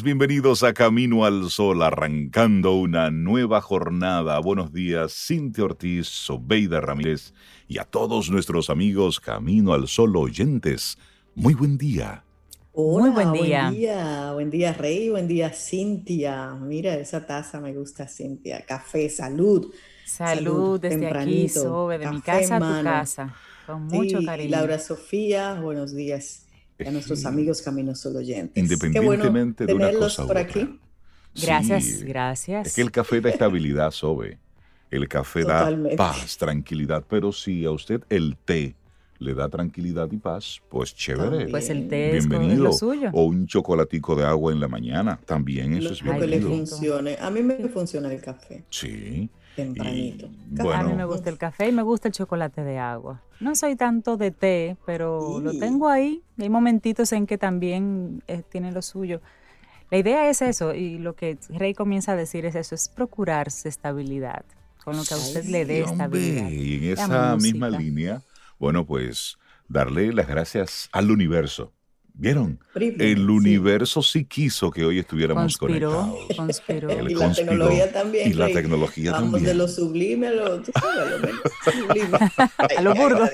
Días, bienvenidos a Camino al Sol, arrancando una nueva jornada. Buenos días, Cintia Ortiz, Sobeida Ramírez y a todos nuestros amigos Camino al Sol oyentes. Muy buen día. Hola, Muy buen día. Buen día, buen día, Rey, buen día, Cintia. Mira, esa taza me gusta, Cintia. Café, salud. Salud desde aquí, tempranito. Sobe, de mi casa a tu mano. casa, con mucho Sí, cariño. Laura Sofía, buenos días. Y a nuestros amigos Camino Sol oyentes. Qué bueno Independientemente de una cosa u por otra. aquí. Gracias, Sí, gracias. Es que el café da estabilidad, Sobe. El café Totalmente. da paz, tranquilidad, pero si a usted el té le da tranquilidad y paz, pues chévere. También. Pues el té es, con- es Bienvenido. lo suyo. O un chocolatico de agua en la mañana, también eso Lo es que le bienvenido. funcione. A mí me funciona el café Sí. Tempranito. Y, a mí me gusta el café y me gusta el chocolate de agua. No soy tanto de té, pero lo tengo ahí. Hay momentitos en que también eh, tiene lo suyo. La idea es eso, y lo que Rey comienza a decir es eso, es procurarse estabilidad, con lo que a usted le dé Sí, hombre, estabilidad. y en esa misma línea, bueno, pues darle las gracias al universo. ¿Vieron? El universo sí quiso que hoy estuviéramos Conspiró, conectados. conspiró. Él Y la conspiró, tecnología también. Y la tecnología Vamos también. de lo sublime a lo, tú sabes, a lo menos sublime. A lo burdo.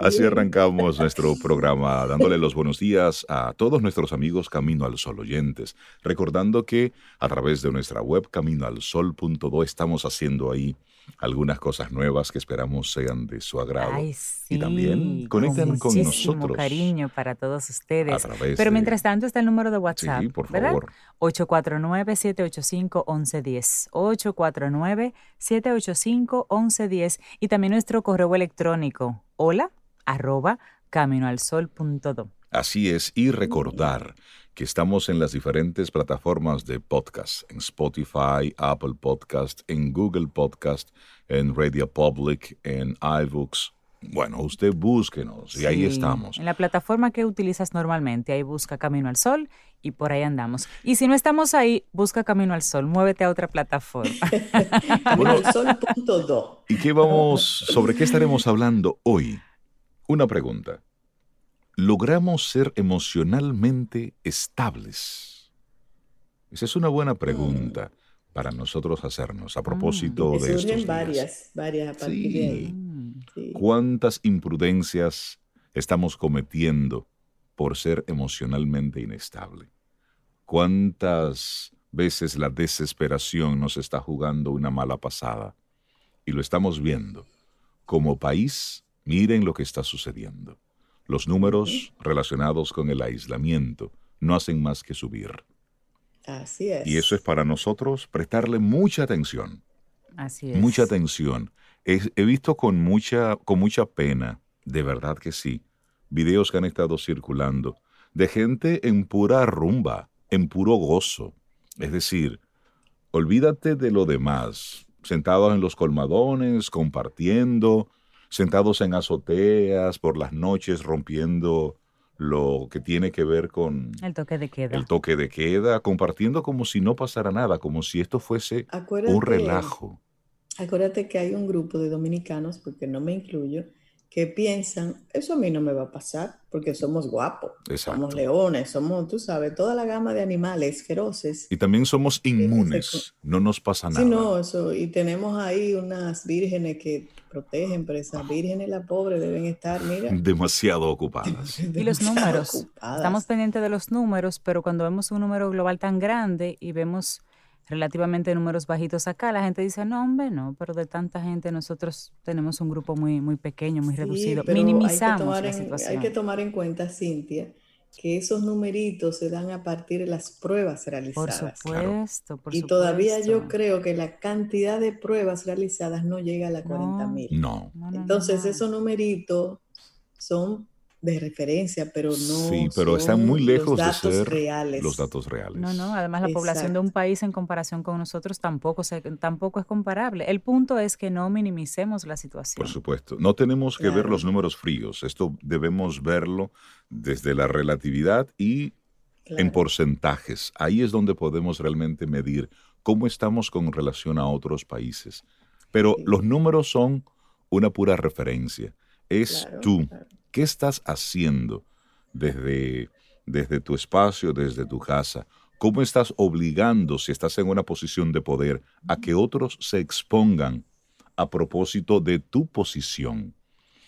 Así arrancamos nuestro programa dándole los buenos días a todos nuestros amigos Camino al Sol oyentes, recordando que a través de nuestra web caminoalsol.do estamos haciendo ahí algunas cosas nuevas que esperamos sean de su agrado. Ay, sí, Y también conecten con muchísimo nosotros. cariño para todos a ustedes. través Pero de- mientras tanto está el número de WhatsApp, Sí, por favor. 849-785-1110. 849-785-1110. Y también nuestro correo electrónico, hola, arroba, caminoalsol.do. Así es, y recordar que estamos en las diferentes plataformas de podcast, en Spotify, Apple Podcast, en Google Podcast, en Radio Public, en iBooks. Bueno, usted búsquenos y ahí estamos. En la plataforma que utilizas normalmente, ahí busca Camino al Sol y por ahí andamos. Y si no estamos ahí, busca Camino al Sol, muévete a otra plataforma. Camino al sol punto do. ¿Y qué vamos, sobre qué estaremos hablando hoy? Una pregunta. ¿Logramos ser emocionalmente estables? Esa es una buena pregunta para nosotros hacernos a propósito Me de estos días. varias, varias a partir de ahí. Mm. Sí. ¿Cuántas imprudencias estamos cometiendo por ser emocionalmente inestable? ¿Cuántas veces la desesperación nos está jugando una mala pasada? Y lo estamos viendo. Como país, miren lo que está sucediendo. Los números relacionados con el aislamiento no hacen más que subir. Así es. Y eso es para nosotros prestarle mucha atención. Así es. Mucha atención. He, he visto con mucha, con mucha pena, de verdad que sí, videos que han estado circulando de gente en pura rumba, en puro gozo. Es decir, olvídate de lo demás, sentados en los colmadones, compartiendo, sentados en azoteas por las noches rompiendo lo que tiene que ver con El toque de queda. el toque de queda, compartiendo como si no pasara nada, como si esto fuese un relajo. acuérdate que hay un grupo de dominicanos, porque no me incluyo, que piensan, eso a mí no me va a pasar, porque somos guapos, somos Exacto. leones, somos, tú sabes, toda la gama de animales feroces. Y también somos inmunes, no nos pasa nada. Sí, no, eso, y tenemos ahí unas vírgenes que protegen, pero esas vírgenes, las pobres, deben estar, mira, Demasiado ocupadas. Y los demasiado números. ocupadas. Estamos pendientes de los números, pero cuando vemos un número global tan grande y vemos relativamente números bajitos acá, la gente dice, no, hombre, no, pero de tanta gente nosotros tenemos un grupo muy, muy pequeño, muy Sí, reducido. pero hay que Minimizamos tomar la en- situación. Hay que tomar en cuenta, Cintia, que esos numeritos se dan a partir de las pruebas Por realizadas. supuesto, por Y todavía yo creo que la cantidad de pruebas realizadas no llega a las No. 40 mil. No. No, no, no, Entonces, no. esos numeritos son de referencia, pero no Sí, pero están muy lejos los de ser reales. los datos reales. No, no, además la población de un país en comparación con nosotros tampoco, se, tampoco es comparable. El punto es que no minimicemos la situación. Por supuesto. No tenemos que ver los números fríos. Esto debemos verlo desde la relatividad y en porcentajes. Ahí es donde podemos realmente medir cómo estamos con relación a otros países. Pero Sí. los números son una pura referencia. Es Claro, tú. ¿Qué estás haciendo desde, desde tu espacio, desde tu casa? ¿Cómo estás obligando, si estás en una posición de poder, a que otros se expongan a propósito de tu posición?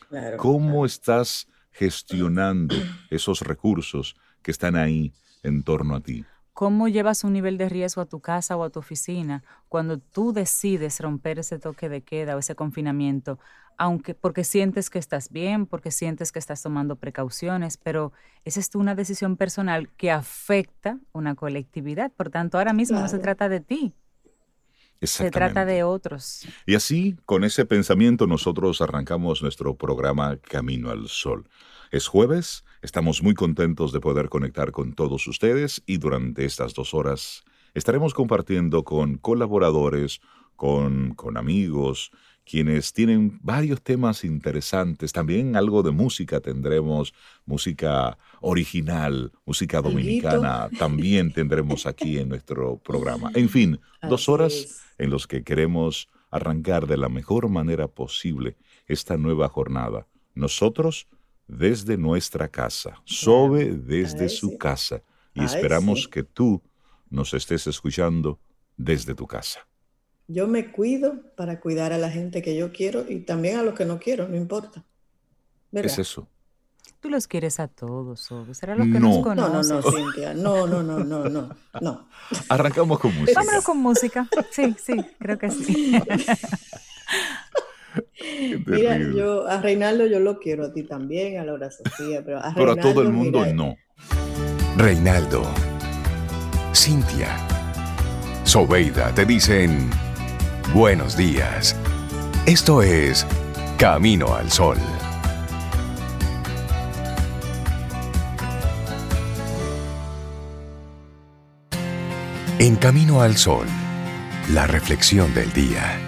Claro, ¿Cómo claro. estás gestionando esos recursos que están ahí en torno a ti? ¿Cómo llevas un nivel de riesgo a tu casa o a tu oficina cuando tú decides romper ese toque de queda o ese confinamiento? Aunque porque sientes que estás bien, porque sientes que estás tomando precauciones, pero esa es una decisión personal que afecta una colectividad. Por tanto, ahora mismo no se trata de ti, se trata de otros. Y así, con ese pensamiento, nosotros arrancamos nuestro programa Camino al Sol. Es jueves, estamos muy contentos de poder conectar con todos ustedes y durante estas dos horas estaremos compartiendo con colaboradores, con, con amigos, quienes tienen varios temas interesantes. También algo de música tendremos, música original, música dominicana, también tendremos aquí en nuestro programa. En fin, dos horas es. en los que queremos arrancar de la mejor manera posible esta nueva jornada. Nosotros desde nuestra casa, Sobe desde Ay, su sí. casa y Ay, esperamos sí. que tú nos estés escuchando desde tu casa. Yo me cuido para cuidar a la gente que yo quiero y también a los que no quiero, no importa. ¿Verdad? Es eso. Tú los quieres a todos, Obi. Será los que No. nos No, no, conocen. no, Cintia. No, no, no, no, no, no. Arrancamos con música. Vámonos con música. Sí, sí, creo que sí. Mira, yo a Reinaldo yo lo quiero a ti también, a Laura Sofía, pero a Pero a todo el mundo mira, no. Reinaldo, Cintia, Sobeida te dicen buenos días. Esto es Camino al Sol. En Camino al Sol, la reflexión del día.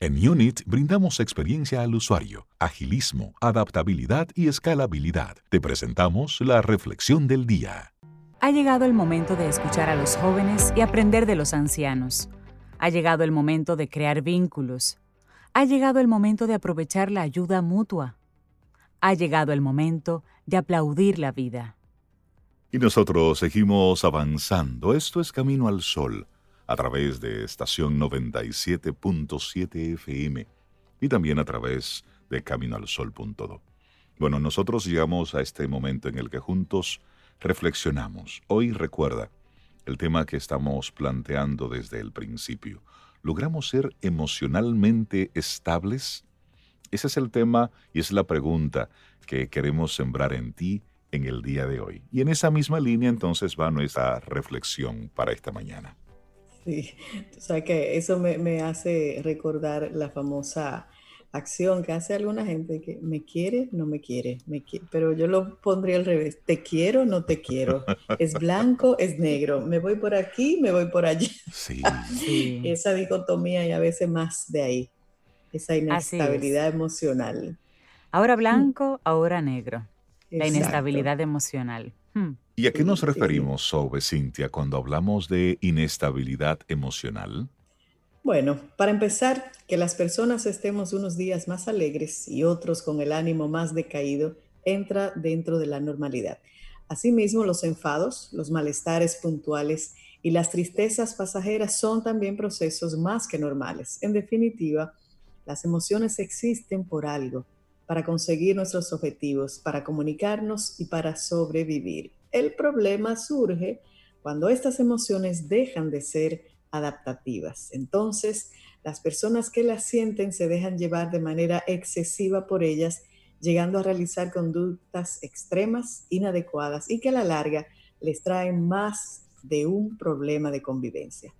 En Unit brindamos experiencia al usuario, agilismo, adaptabilidad y escalabilidad. Te presentamos la reflexión del día. Ha llegado el momento de escuchar a los jóvenes y aprender de los ancianos. Ha llegado el momento de crear vínculos. Ha llegado el momento de aprovechar la ayuda mutua. Ha llegado el momento de aplaudir la vida. Y nosotros seguimos avanzando. Esto es Camino al Sol, a través de estación 97.7 FM y también a través de caminoalsol.do. Bueno, nosotros llegamos a este momento en el que juntos reflexionamos. Hoy recuerda el tema que estamos planteando desde el principio. ¿Logramos ser emocionalmente estables? Ese es el tema y es la pregunta que queremos sembrar en ti en el día de hoy. Y en esa misma línea entonces va nuestra reflexión para esta mañana. Sí, tú sabes que eso me, me hace recordar la famosa acción que hace alguna gente que me quiere, no me quiere, me qui- pero yo lo pondría al revés, te quiero, no te quiero, es blanco, es negro, me voy por aquí, me voy por allí, Sí, Sí. esa dicotomía y a veces más de ahí. esa inestabilidad emocional. Ahora mm. blanco, ahora negro. La inestabilidad emocional. Hmm. ¿Y a qué nos referimos, Sobe Cintia, cuando hablamos de inestabilidad emocional? Bueno, para empezar, que las personas estemos unos días más alegres y otros con el ánimo más decaído entra dentro de la normalidad. Asimismo, los enfados, los malestares puntuales y las tristezas pasajeras son también procesos más que normales. En definitiva, las emociones existen por algo, para conseguir nuestros objetivos, para comunicarnos y para sobrevivir. El problema surge cuando estas emociones dejan de ser adaptativas. Entonces, las personas que las sienten se dejan llevar de manera excesiva por ellas, llegando a realizar conductas extremas, inadecuadas y que a la larga les traen más de un problema de convivencia.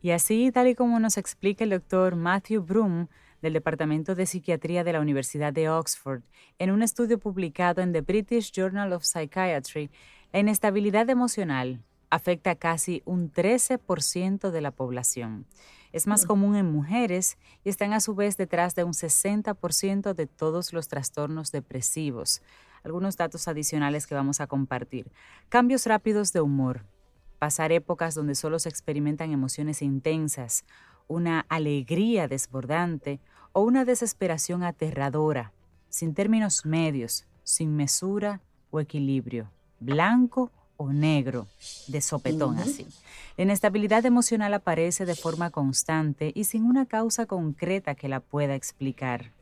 Y así, tal y como nos explica el doctor Matthew Broom del Departamento de Psiquiatría de la Universidad de Oxford, en un estudio publicado en The British Journal of Psychiatry, la inestabilidad emocional afecta a casi un 13% de la población. Es más mm. común en mujeres y están a su vez detrás de un 60% de todos los trastornos depresivos. Algunos datos adicionales que vamos a compartir. Cambios rápidos de humor. Pasar épocas donde solo se experimentan emociones intensas, una alegría desbordante o una desesperación aterradora, sin términos medios, sin mesura o equilibrio, blanco o negro, de sopetón así. La inestabilidad emocional aparece de forma constante y sin una causa concreta que la pueda explicar.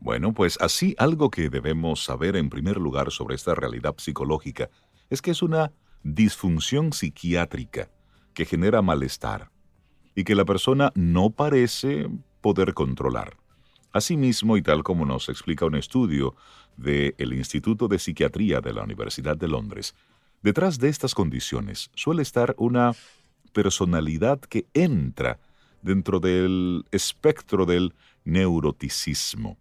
Bueno, pues así algo que debemos saber en primer lugar sobre esta realidad psicológica es que es una disfunción psiquiátrica que genera malestar y que la persona no parece poder controlar. Asimismo, y tal como nos explica un estudio del Instituto de Psiquiatría de la Universidad de Londres, Detrás de estas condiciones suele estar una personalidad que entra dentro del espectro del neuroticismo.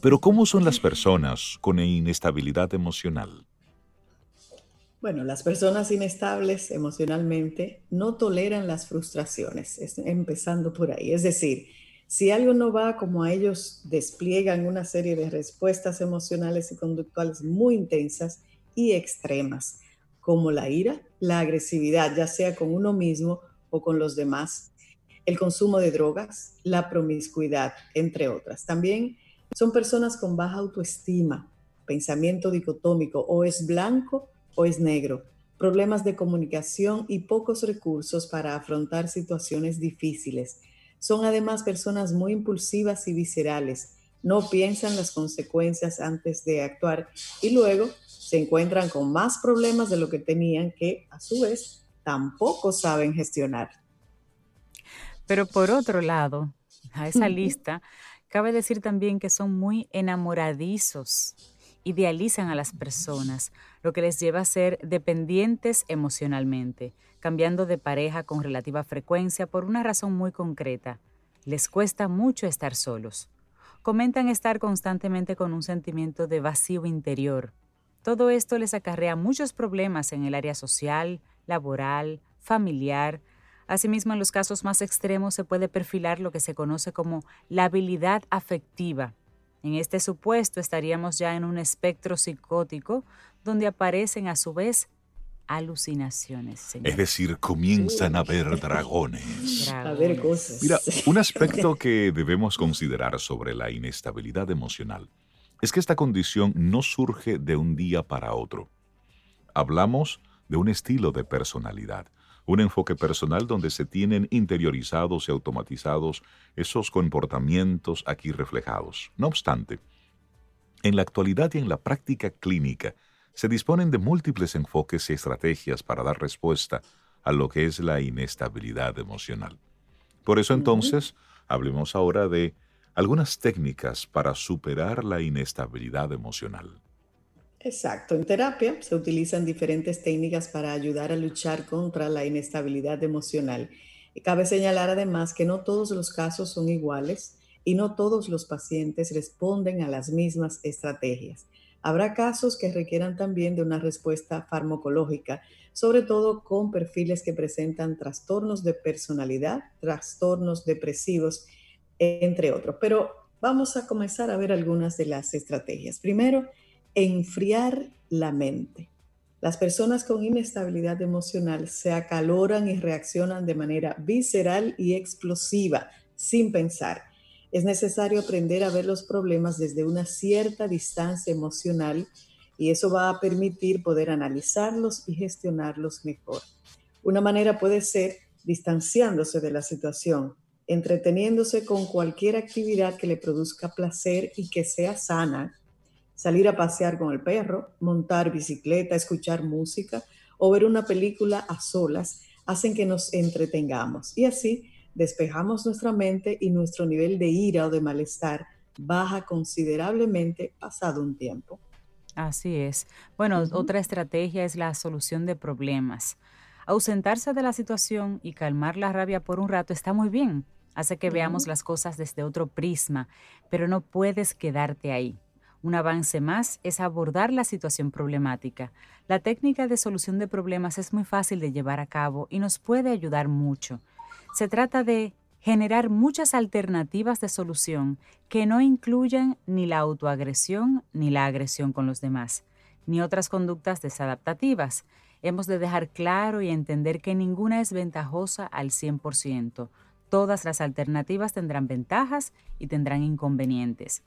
Pero ¿cómo son las personas con inestabilidad emocional? Bueno, las personas inestables emocionalmente no toleran las frustraciones, empezando por ahí. Es decir, si algo no va como a ellos despliegan una serie de respuestas emocionales y conductuales muy intensas, y extremas, como la ira, la agresividad, ya sea con uno mismo o con los demás, el consumo de drogas, la promiscuidad, entre otras. También son personas con baja autoestima, pensamiento dicotómico, o es blanco o es negro, problemas de comunicación y pocos recursos para afrontar situaciones difíciles. Son además personas muy impulsivas y viscerales, no piensan las consecuencias antes de actuar y luego se encuentran con más problemas de lo que tenían que a su vez tampoco saben gestionar. Pero por otro lado, a esa lista, cabe decir también que son muy enamoradizos, idealizan a las personas, lo que les lleva a ser dependientes emocionalmente, cambiando de pareja con relativa frecuencia por una razón muy concreta. Les cuesta mucho estar solos. Comentan estar constantemente con un sentimiento de vacío interior, todo esto les acarrea muchos problemas en el área social, laboral, familiar. Asimismo, en los casos más extremos se puede perfilar lo que se conoce como la habilidad afectiva. En este supuesto estaríamos ya en un espectro psicótico donde aparecen a su vez alucinaciones. Es decir, comienzan a ver dragones. A ver cosas. Mira, un aspecto que debemos considerar sobre la inestabilidad emocional es que esta condición no surge de un día para otro. Hablamos de un estilo de personalidad, un enfoque personal donde se tienen interiorizados y automatizados esos comportamientos aquí reflejados. No obstante, en la actualidad y en la práctica clínica se disponen de múltiples enfoques y estrategias para dar respuesta a lo que es la inestabilidad emocional. Por eso entonces, hablemos ahora de algunas técnicas para superar la inestabilidad emocional. Exacto, en terapia se utilizan diferentes técnicas para ayudar a luchar contra la inestabilidad emocional. Y cabe señalar además que no todos los casos son iguales y no todos los pacientes responden a las mismas estrategias. Habrá casos que requieran también de una respuesta farmacológica, sobre todo con perfiles que presentan trastornos de personalidad, trastornos depresivos entre otros. Pero vamos a comenzar a ver algunas de las estrategias. Primero, enfriar la mente. Las personas con inestabilidad emocional se acaloran y reaccionan de manera visceral y explosiva, sin pensar. Es necesario aprender a ver los problemas desde una cierta distancia emocional y eso va a permitir poder analizarlos y gestionarlos mejor. Una manera puede ser distanciándose de la situación, entreteniéndose con cualquier actividad que le produzca placer y que sea sana, salir a pasear con el perro, montar bicicleta, escuchar música o ver una película a solas, hacen que nos entretengamos y así despejamos nuestra mente y nuestro nivel de ira o de malestar baja considerablemente pasado un tiempo. Así es. Bueno, otra estrategia es la solución de problemas. Ausentarse de la situación y calmar la rabia por un rato está muy bien. Hace que veamos las cosas desde otro prisma, pero no puedes quedarte ahí. Un avance más es abordar la situación problemática. La técnica de solución de problemas es muy fácil de llevar a cabo y nos puede ayudar mucho. Se trata de generar muchas alternativas de solución que no incluyan ni la autoagresión ni la agresión con los demás, ni otras conductas desadaptativas. Hemos de dejar claro y entender que ninguna es ventajosa al 100%. Todas las alternativas tendrán ventajas y tendrán inconvenientes.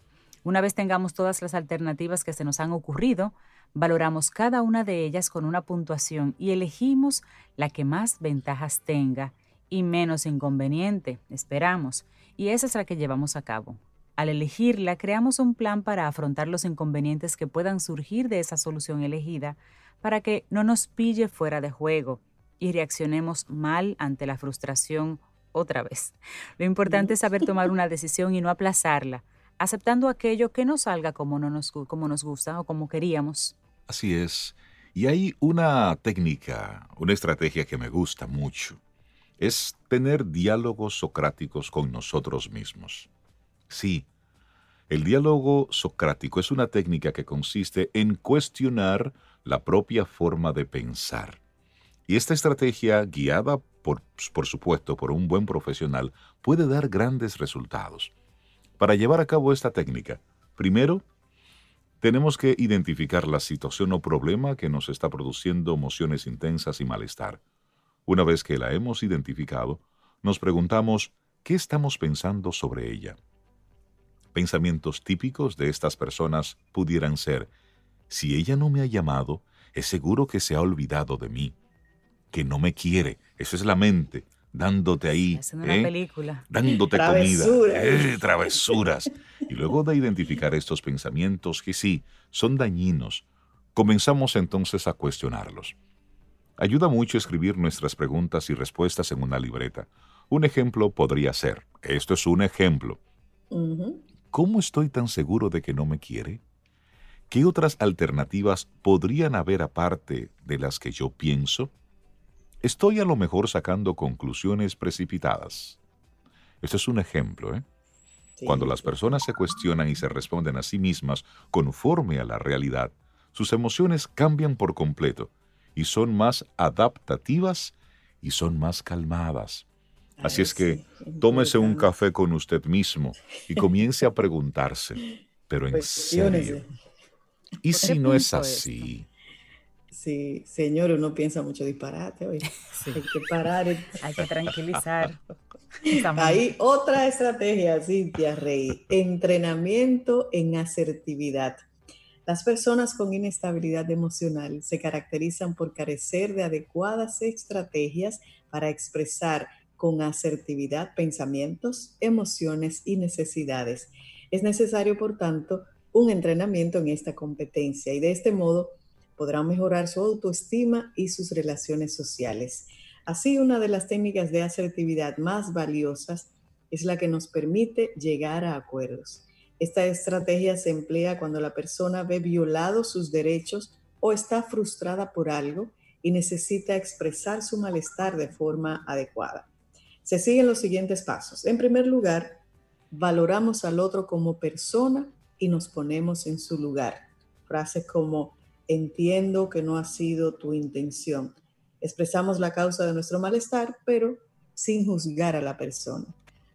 Una vez tengamos todas las alternativas que se nos han ocurrido, valoramos cada una de ellas con una puntuación y elegimos la que más ventajas tenga y menos inconveniente, esperamos, y esa es la que llevamos a cabo. Al elegirla, creamos un plan para afrontar los inconvenientes que puedan surgir de esa solución elegida para que no nos pille fuera de juego y reaccionemos mal ante la frustración otra vez. Lo importante es saber tomar una decisión y no aplazarla, aceptando aquello que no salga como, no nos, como nos gusta o como queríamos. Así es. Y hay una técnica, una estrategia que me gusta mucho es tener diálogos socráticos con nosotros mismos. Sí, el diálogo socrático es una técnica que consiste en cuestionar la propia forma de pensar. Y esta estrategia, guiada por, por supuesto por un buen profesional, puede dar grandes resultados. Para llevar a cabo esta técnica, primero, tenemos que identificar la situación o problema que nos está produciendo emociones intensas y malestar. Una vez que la hemos identificado, nos preguntamos qué estamos pensando sobre ella. Pensamientos típicos de estas personas pudieran ser, si ella no me ha llamado, es seguro que se ha olvidado de mí, que no me quiere, eso es la mente, dándote ahí, ¿eh? película. dándote comida, eh, travesuras. Y luego de identificar estos pensamientos que sí, son dañinos, comenzamos entonces a cuestionarlos. Ayuda mucho escribir nuestras preguntas y respuestas en una libreta. Un ejemplo podría ser, esto es un ejemplo. ¿Cómo estoy tan seguro de que no me quiere? ¿Qué otras alternativas podrían haber aparte de las que yo pienso? Estoy a lo mejor sacando conclusiones precipitadas. Esto es un ejemplo, ¿eh? Cuando las personas se cuestionan y se responden a sí mismas conforme a la realidad, sus emociones cambian por completo y son más adaptativas y son más calmadas. Así es que tómese un café con usted mismo y comience a preguntarse, pero en serio, ¿y si no es así? Sí, señor, uno piensa mucho disparate hoy. Hay que parar. Hay que tranquilizar. Hay otra estrategia, Cintia Rey, entrenamiento en asertividad. Las personas con inestabilidad emocional se caracterizan por carecer de adecuadas estrategias para expresar con asertividad pensamientos, emociones y necesidades. Es necesario, por tanto, un entrenamiento en esta competencia y de este modo podrán mejorar su autoestima y sus relaciones sociales. Así, una de las técnicas de asertividad más valiosas es la que nos permite llegar a acuerdos. Esta estrategia se emplea cuando la persona ve violados sus derechos o está frustrada por algo y necesita expresar su malestar de forma adecuada. Se siguen los siguientes pasos. En primer lugar, valoramos al otro como persona y nos ponemos en su lugar. Frases como entiendo que no ha sido tu intención. Expresamos la causa de nuestro malestar, pero sin juzgar a la persona.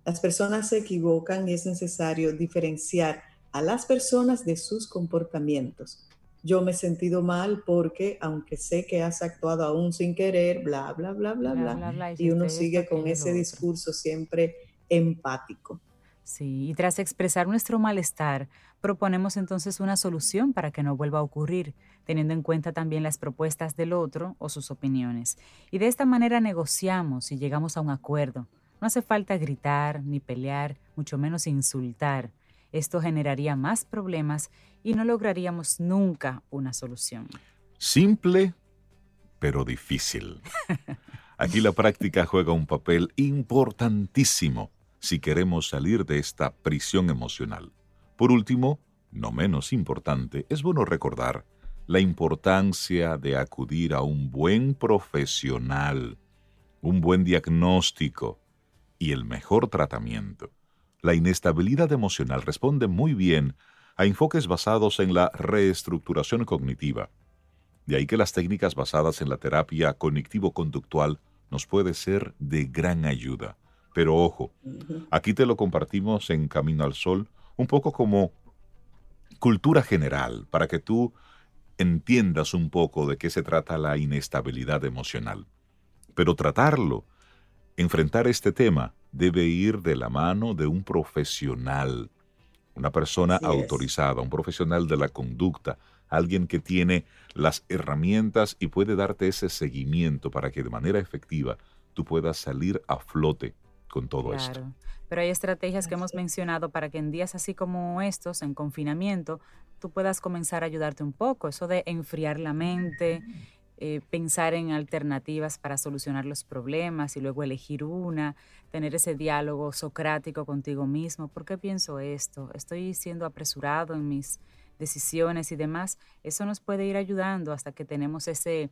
Las personas se equivocan y es necesario diferenciar a las personas de sus comportamientos. Yo me he sentido mal porque, aunque sé que has actuado aún sin querer, bla, bla, bla, bla, bla, Bla, bla, bla, y uno hiciste sigue con ese otro. discurso siempre empático. Sí, y tras expresar nuestro malestar, proponemos entonces una solución para que no vuelva a ocurrir, teniendo en cuenta también las propuestas del otro o sus opiniones. Y de esta manera negociamos y llegamos a un acuerdo. No hace falta gritar ni pelear, mucho menos insultar. Esto generaría más problemas y no lograríamos nunca una solución. Simple, pero difícil. Aquí la práctica juega un papel importantísimo si queremos salir de esta prisión emocional. Por último, no menos importante, es bueno recordar la importancia de acudir a un buen profesional, un buen diagnóstico y el mejor tratamiento. La inestabilidad emocional responde muy bien a enfoques basados en la reestructuración cognitiva. De ahí que las técnicas basadas en la terapia cognitivo-conductual nos puede ser de gran ayuda. Pero ojo, aquí te lo compartimos en Camino al Sol, un poco como cultura general, para que tú entiendas un poco de qué se trata la inestabilidad emocional. Pero tratarlo, enfrentar este tema, debe ir de la mano de un profesional, una persona Así es. autorizada, un profesional de la conducta, alguien que tiene las herramientas y puede darte ese seguimiento para que de manera efectiva tú puedas salir a flote con todo esto. Claro. Pero hay estrategias que hemos mencionado para que en días así como estos, en confinamiento, tú puedas comenzar a ayudarte un poco. Eso de enfriar la mente, eh, pensar en alternativas para solucionar los problemas y luego elegir una, tener ese diálogo socrático contigo mismo. ¿Por qué pienso esto? ¿Estoy siendo apresurado en mis decisiones y demás? Eso nos puede ir ayudando hasta que tenemos ese,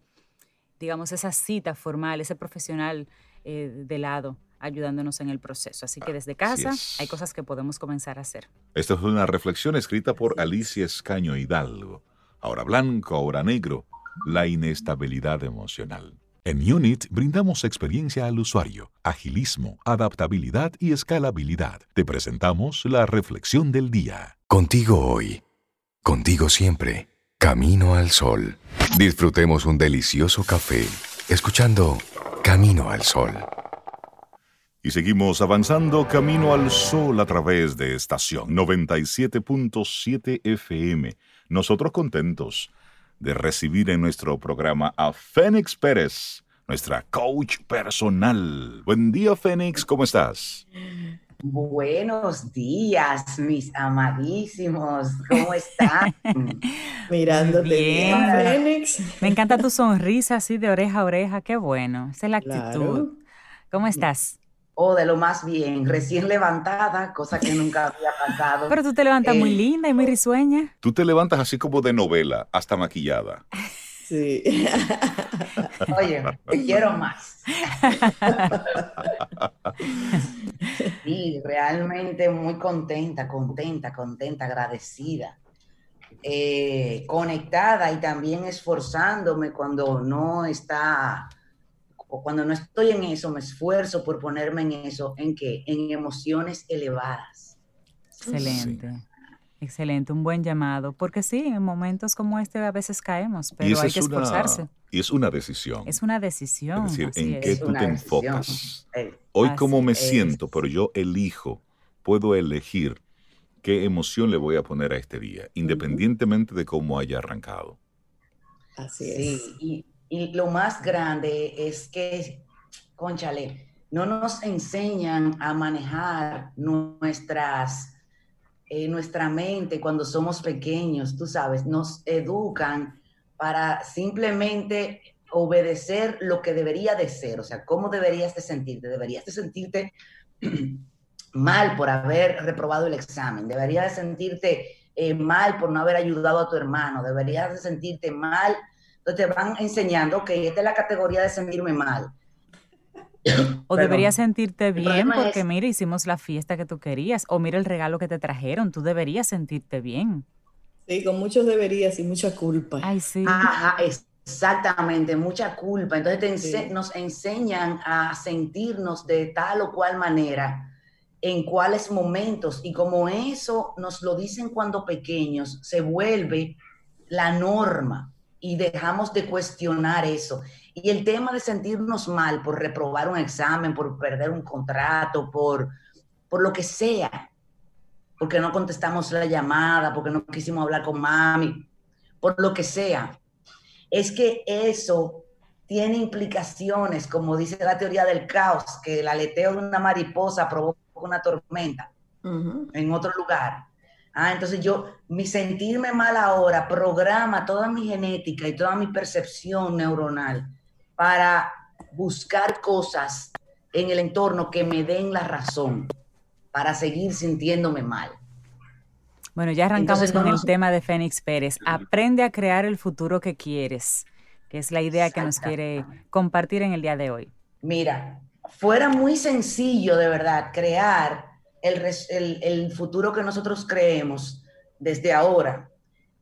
digamos, esa cita formal, ese profesional eh, de lado ayudándonos en el proceso. Así que desde casa hay cosas que podemos comenzar a hacer. Esta es una reflexión escrita por Alicia Escaño Hidalgo. Ahora blanco, ahora negro, la inestabilidad emocional. En Unit brindamos experiencia al usuario, agilismo, adaptabilidad y escalabilidad. Te presentamos la reflexión del día. Contigo hoy. Contigo siempre. Camino al sol. Disfrutemos un delicioso café. Escuchando Camino al sol. Y seguimos avanzando camino al sol a través de estación 97.7 FM. Nosotros contentos de recibir en nuestro programa a Fénix Pérez, nuestra coach personal. Buen día, Fénix, ¿cómo estás? Buenos días, mis amadísimos. ¿Cómo están? Mirándote bien, bien. Fénix. Me encanta tu sonrisa así de oreja a oreja. Qué bueno. Esa es la actitud. Claro. ¿Cómo estás? O de lo más bien, recién levantada, cosa que nunca había pasado. Pero tú te levantas muy Eh, linda y muy risueña. Tú te levantas así como de novela, hasta maquillada. Sí. Oye, te quiero más. Sí, realmente muy contenta, contenta, contenta, agradecida. Eh, conectada y también esforzándome cuando no está, o cuando no estoy en eso, me esfuerzo por ponerme en eso, ¿en qué? En emociones elevadas. Excelente. Excelente, un buen llamado. Porque sí, en momentos como este a veces caemos, pero hay es que esforzarse. una, y es una decisión. Es una decisión. Es decir, así ¿en es. qué Es tú te decisión. enfocas? Eh, Hoy Así como me es. siento, pero yo elijo, puedo elegir qué emoción le voy a poner a este día, independientemente de cómo haya arrancado. Así Sí, es. y, y lo más grande es que, conchale, no nos enseñan a manejar nuestras, eh, nuestra mente cuando somos pequeños, tú sabes, nos educan para simplemente obedecer lo que debería de ser, o sea, cómo deberías de sentirte, deberías de sentirte mal por haber reprobado el examen, deberías de sentirte eh, mal por no haber ayudado a tu hermano, deberías de sentirte mal entonces te van enseñando que esta es la categoría de sentirme mal. O deberías sentirte bien porque, es- mira, hicimos la fiesta que tú querías. O mira el regalo que te trajeron. Tú deberías sentirte bien. Sí, con muchos deberías y mucha culpa. Ay, sí. Ajá, exactamente, mucha culpa. Entonces te ense- Sí. nos enseñan a sentirnos de tal o cual manera en cuáles momentos. Y como eso nos lo dicen cuando pequeños, se vuelve la norma y dejamos de cuestionar eso. Y el tema de sentirnos mal por reprobar un examen, por perder un contrato, por, por lo que sea, porque no contestamos la llamada, porque no quisimos hablar con mami, por lo que sea, es que eso tiene implicaciones, como dice la teoría del caos, que el aleteo de una mariposa provoca una tormenta en otro lugar. Ah, entonces yo, mi sentirme mal ahora programa toda mi genética y toda mi percepción neuronal para buscar cosas en el entorno que me den la razón para seguir sintiéndome mal. Bueno, ya arrancamos con el tema de Fénix Pérez. Aprende a crear el futuro que quieres, que es la idea que nos quiere compartir en el día de hoy. Mira, fuera muy sencillo de verdad crear el, futuro que nosotros creemos desde ahora.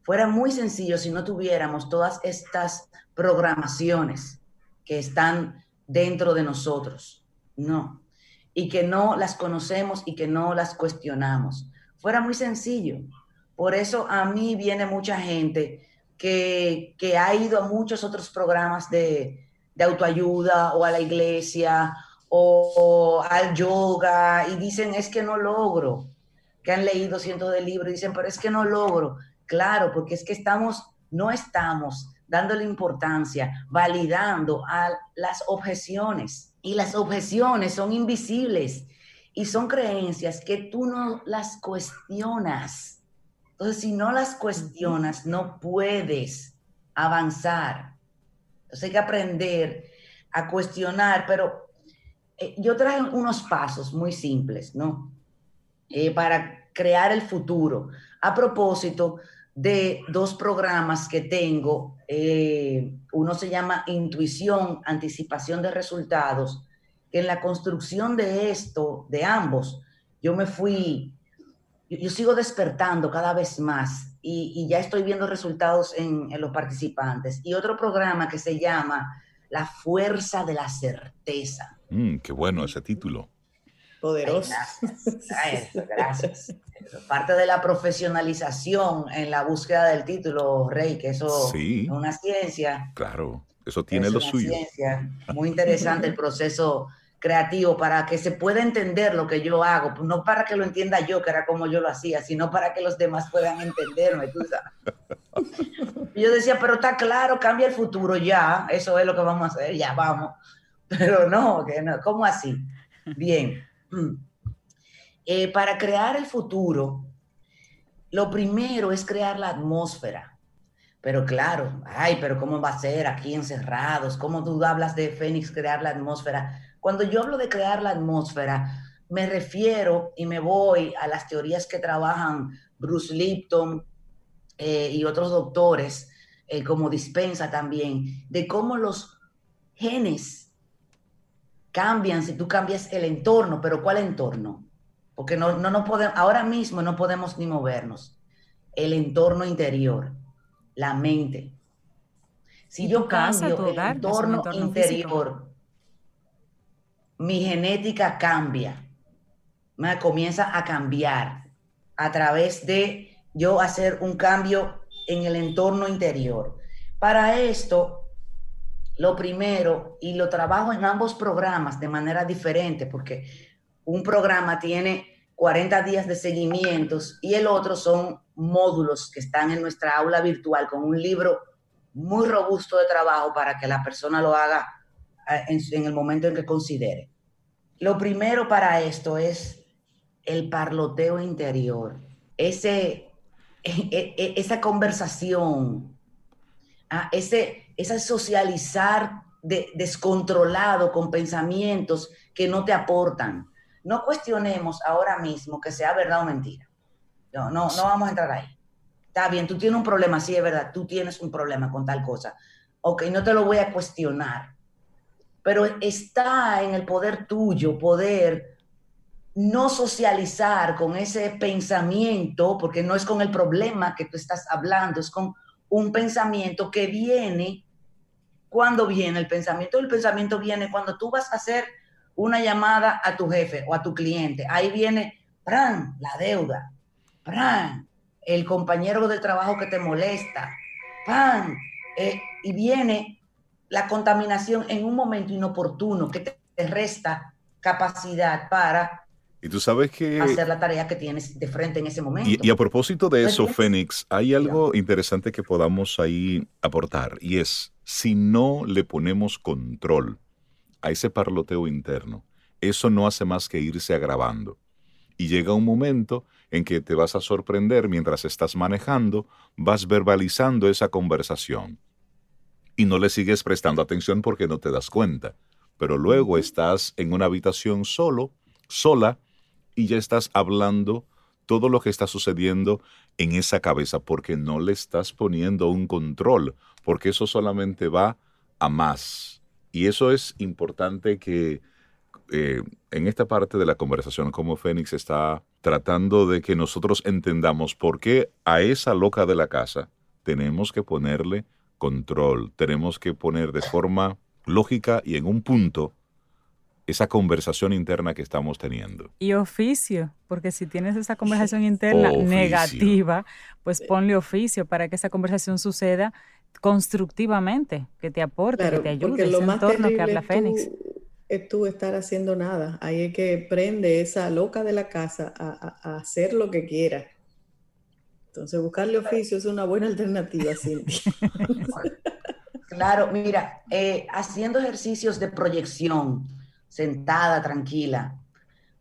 Fuera muy sencillo si no tuviéramos todas estas programaciones que están dentro de nosotros. No. Y que no las conocemos y que no las cuestionamos. Fuera muy sencillo. Por eso a mí viene mucha gente que, ha ido a muchos otros programas de, de autoayuda o a la iglesia o, al yoga y dicen, es que no logro, que han leído cientos de libros y dicen, pero es que no logro. Claro, porque es que estamos, no estamos dándole importancia, validando a las objeciones. Y las objeciones son invisibles y son creencias que tú no las cuestionas. Entonces, si no las cuestionas, no puedes avanzar. Entonces hay que aprender a cuestionar, pero eh, yo traje unos pasos muy simples, ¿no? Eh, para crear el futuro. A propósito de dos programas que tengo, eh, uno se llama Intuición, Anticipación de Resultados, en la construcción de esto, de ambos, yo me fui, yo, sigo despertando cada vez más y, ya estoy viendo resultados en los participantes. Y otro programa que se llama La Fuerza de la Certeza Mm, qué bueno ese título. Poderoso. gracias. Parte de la profesionalización en la búsqueda del título, Rey, que eso es una ciencia. Claro, eso tiene lo suyo. Ciencia. Muy interesante el proceso creativo para que se pueda entender lo que yo hago, no para que lo entienda yo, que era como yo lo hacía, sino para que los demás puedan entenderme. ¿tú sabes? yo decía, pero está claro, cambia el futuro ya, eso es lo que vamos a hacer, ya vamos. Pero no, ¿cómo así? Bien. Eh, para crear el futuro, lo primero es crear la atmósfera. Pero claro, ay, pero ¿cómo va a ser aquí encerrados? ¿Cómo tú hablas de Fénix crear la atmósfera? Cuando yo hablo de crear la atmósfera, me refiero y me voy a las teorías que trabajan Bruce Lipton eh, y otros doctores, eh, como Dispensa también, de cómo los genes cambian si tú cambias el entorno, pero ¿cuál entorno? Porque no, no, no podemos, ahora mismo no podemos ni movernos. El entorno interior, la mente. Si yo cambio el entorno, interior, mi genética cambia, me comienza a cambiar a través de yo hacer un cambio en el entorno interior. Para esto, lo primero, y lo trabajo en ambos programas de manera diferente, porque un programa tiene 40 días de seguimientos y el otro son módulos que están en nuestra aula virtual con un libro muy robusto de trabajo para que la persona lo haga eh, en, el momento en que considere. Lo primero para esto es el parloteo interior, ese, e, e, e, esa conversación, ese, es socializar descontrolado con pensamientos que no te aportan. No cuestionemos ahora mismo que sea verdad o mentira. No, no, no vamos a entrar ahí. Está bien, tú tienes un problema, sí es verdad, tú tienes un problema con tal cosa. Ok, no te lo voy a cuestionar. Pero está en el poder tuyo poder no socializar con ese pensamiento, porque no es con el problema que tú estás hablando, es con un pensamiento que viene ¿Cuándo viene el pensamiento? El pensamiento viene cuando tú vas a hacer una llamada a tu jefe o a tu cliente. Ahí viene, ¡pran! La deuda. ¡pran! El compañero de trabajo que te molesta. ¡pam! Eh, y viene la contaminación en un momento inoportuno que te resta capacidad para Y tú sabes que... hacer la tarea que tienes de frente en ese momento. Y, y a propósito de eso, Fénix, hay algo interesante que podamos ahí aportar y es, si no le ponemos control a ese parloteo interno, eso no hace más que irse agravando. Y llega un momento en que te vas a sorprender mientras estás manejando, vas verbalizando esa conversación y no le sigues prestando atención porque no te das cuenta. Pero luego estás en una habitación solo, sola, y ya estás hablando todo lo que está sucediendo en esa cabeza porque no le estás poniendo un control, porque eso solamente va a más. Y eso es importante que eh, en esta parte de la conversación, como Fénix está tratando de que nosotros entendamos por qué a esa loca de la casa tenemos que ponerle control, tenemos que poner de forma lógica y en un punto esa conversación interna que estamos teniendo. Y oficio, porque si tienes esa conversación interna Oficio. negativa, pues ponle oficio para que esa conversación suceda constructivamente, que te aporte, Claro, que te ayude, porque ese lo más entorno que terrible habla es Fénix. tú, es tú estar haciendo nada. Ahí es que prende esa loca de la casa a, a- a hacer lo que quiera. Entonces, buscarle oficio es una buena alternativa, Cintia. Claro, mira, eh, haciendo ejercicios de proyección, sentada, tranquila.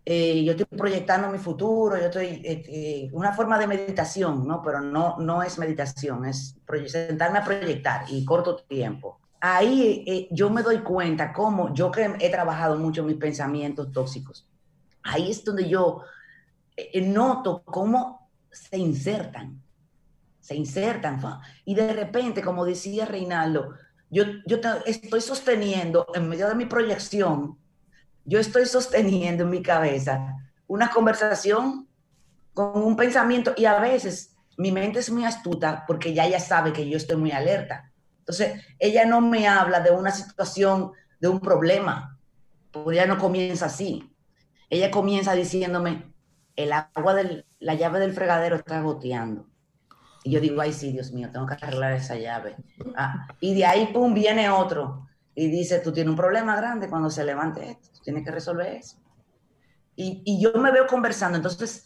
eh, yo estoy proyectando mi futuro, yo estoy, eh, eh, una forma de meditación, ¿no? Pero no, no es meditación, es sentarme a proyectar y corto tiempo. Ahí yo me doy cuenta cómo yo que he trabajado mucho mis pensamientos tóxicos, ahí es donde yo noto cómo se insertan, se insertan. Y de repente, como decía Reinaldo, yo, yo estoy sosteniendo en medio de mi proyección, yo estoy sosteniendo en mi cabeza una conversación con un pensamiento y a veces mi mente es muy astuta porque ya ella sabe que yo estoy muy alerta. Entonces, ella no me habla de una situación, de un problema, porque ella no comienza así. Ella comienza diciéndome, el agua de la llave del fregadero está goteando. Y yo digo, ay, sí, Dios mío, tengo que arreglar esa llave. Ah, y de ahí, pum, viene otro y dice, tú tienes un problema grande cuando se levante esto, tienes que resolver eso. Y, y yo me veo conversando. Entonces,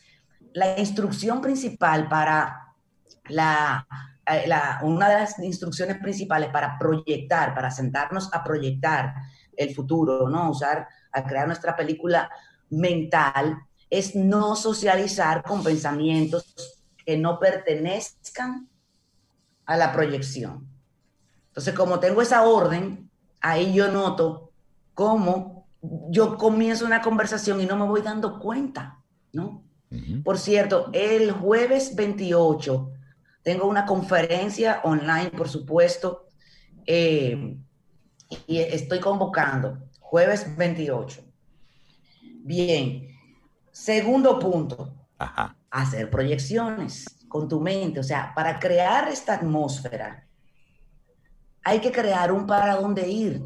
la instrucción principal para eh, la- una de las instrucciones principales para proyectar, para sentarnos a proyectar el futuro, ¿no? Usar, a crear nuestra película mental, es no socializar con pensamientos que no pertenezcan a la proyección. Entonces, como tengo esa orden, ahí yo noto cómo yo comienzo una conversación y no me voy dando cuenta, ¿no? Por cierto, el jueves 28 tengo una conferencia online, por supuesto, eh, y estoy convocando, jueves 28. Bien, segundo punto, Ajá. hacer proyecciones con tu mente, o sea, para crear esta atmósfera hay que crear un para dónde ir.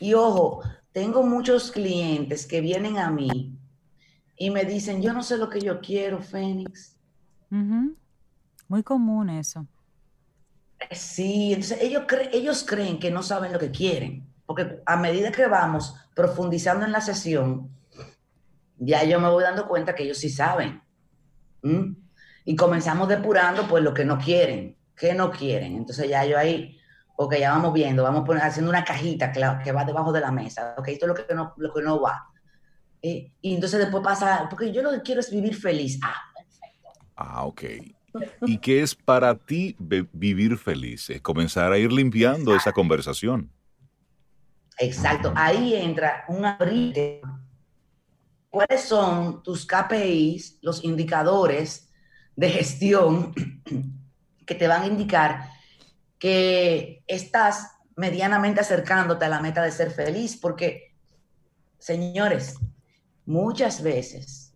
Y ojo, tengo muchos clientes que vienen a mí y me dicen, yo no sé lo que yo quiero, Fénix. Ujú. Muy común eso. Sí, entonces ellos, cre- ellos creen que no saben lo que quieren, porque a medida que vamos profundizando en la sesión, ya yo me voy dando cuenta que ellos sí saben. ¿Mm? Y comenzamos depurando pues lo que no quieren, que no quieren. Entonces ya yo ahí, ok, ya vamos viendo, vamos poner, haciendo una cajita que, va debajo de la mesa, ok, esto es lo que no, lo que no va. Eh, y entonces después pasa, porque yo lo que quiero es vivir feliz. Ah, Ah, ok. ¿Y qué es para ti vivir feliz? Es comenzar a ir limpiando esa conversación. Exacto, ahí entra un abrir. ¿Cuáles son tus KPIs, los indicadores de gestión que te van a indicar que estás medianamente acercándote a la meta de ser feliz? Porque, señores, muchas veces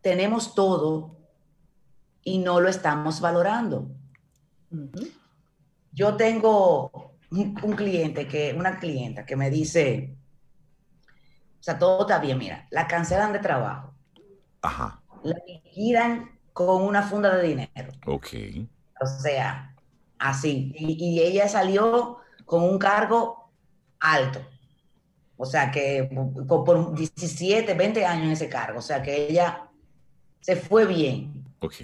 tenemos todo y no lo estamos valorando. Yo tengo un, un cliente que, una clienta que me dice, O sea, todo está bien, mira, la cancelan de trabajo, Ajá. la liquidan con una funda de dinero. Ok. O sea, así. Y, y ella salió con un cargo alto. O sea, que por, por 17, 20 años en ese cargo. O sea, que ella se fue bien. Ok.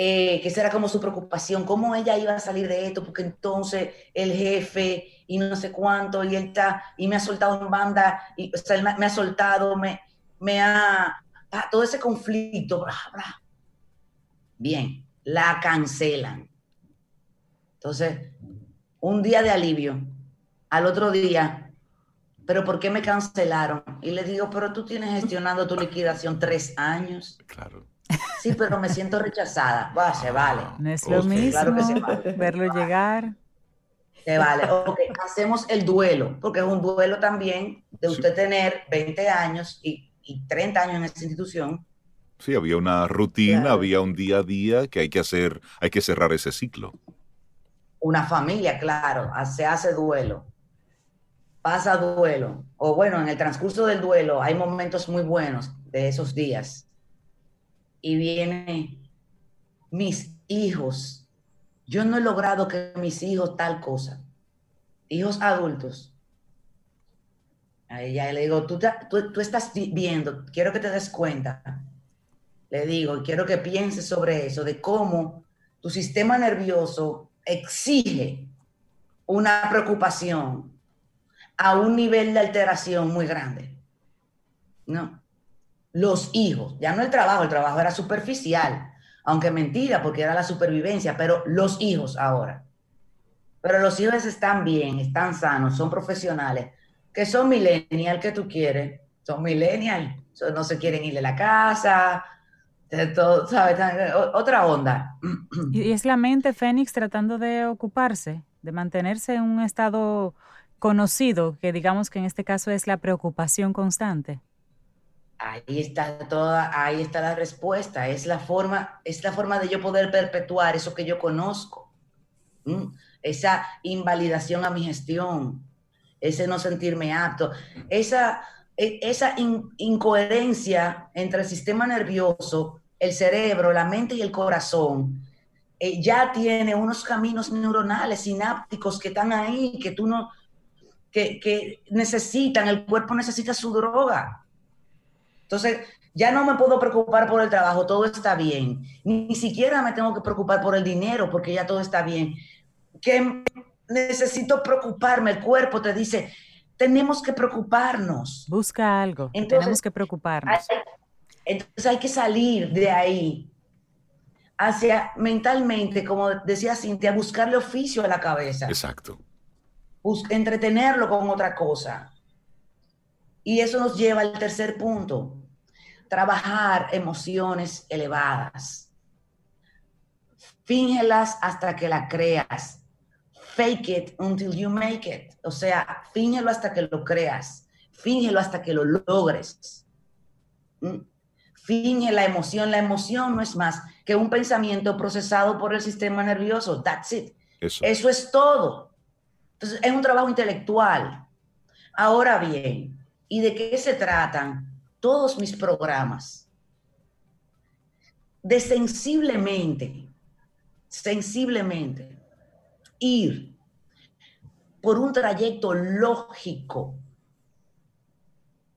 Eh, que esa era como su preocupación, cómo ella iba a salir de esto, porque entonces el jefe y no sé cuánto, y él está, y me ha soltado en banda, y, o sea, él me, me ha soltado, me, me ha, ah, todo ese conflicto, bla, bla. Bien, la cancelan. Entonces, un día de alivio, al otro día, pero ¿por qué me cancelaron? Y le digo, pero tú tienes gestionando tu liquidación tres años. Claro. Sí, pero me siento rechazada. Va, se vale. No es lo mismo Claro que se vale. verlo llegar. Se vale. Ok, hacemos el duelo, porque es un duelo también de Sí. usted tener 20 años y, y 30 años en esa institución. Sí, había una rutina, Claro. había un día a día que hay que hacer, hay que cerrar ese ciclo. Una familia, claro, se hace duelo. Pasa duelo. O bueno, en el transcurso del duelo hay momentos muy buenos de esos días. Y viene mis hijos. Yo no he logrado que mis hijos tal cosa. Hijos adultos. A ella le digo, tú, tú, estás vi- viendo, quiero que te des cuenta. Le digo, quiero que pienses sobre eso, de cómo tu sistema nervioso exige una preocupación a un nivel de alteración muy grande. No. Los hijos, ya no el trabajo, el trabajo era superficial, aunque mentira, porque era la supervivencia, pero los hijos ahora. Pero los hijos están bien, están sanos, son profesionales, que son millennial que tú quieres, son millennial, no se quieren ir de la casa, todo, ¿sabes? O- Otra onda. Y es la mente Fénix tratando de ocuparse, de mantenerse en un estado conocido, que digamos que en este caso es la preocupación constante. Ahí está toda, ahí está la respuesta. Es la forma, es la forma de yo poder perpetuar eso que yo conozco. ¿m? Esa invalidación a mi gestión, ese no sentirme apto, esa, e- esa in- incoherencia entre el sistema nervioso, el cerebro, la mente y el corazón. eh, ya tiene unos caminos neuronales, sinápticos que están ahí, que tú no, que, que necesitan, el cuerpo necesita su droga. Entonces, ya no me puedo preocupar por el trabajo, todo está bien. Ni, siquiera me tengo que preocupar por el dinero, porque ya todo está bien. Que necesito preocuparme, el cuerpo te dice, tenemos que preocuparnos. Busca algo, Entonces, tenemos que preocuparnos. Hay- entonces hay que salir de ahí hacia mentalmente, como decía Cintia, buscarle oficio a la cabeza Exacto. bus- entretenerlo con otra cosa. Y eso nos lleva al tercer punto, trabajar emociones elevadas. Fíngelas hasta que la creas. Fake it until you make it. O sea, fíngelo hasta que lo creas. Fíngelo hasta que lo logres. Finge la emoción. La emoción no es más que un pensamiento procesado por el sistema nervioso. That's it. Eso. Eso es todo. Entonces, es un trabajo intelectual. Ahora bien, ¿y de qué se tratan todos mis programas? De sensiblemente, sensiblemente, ir por un trayecto lógico,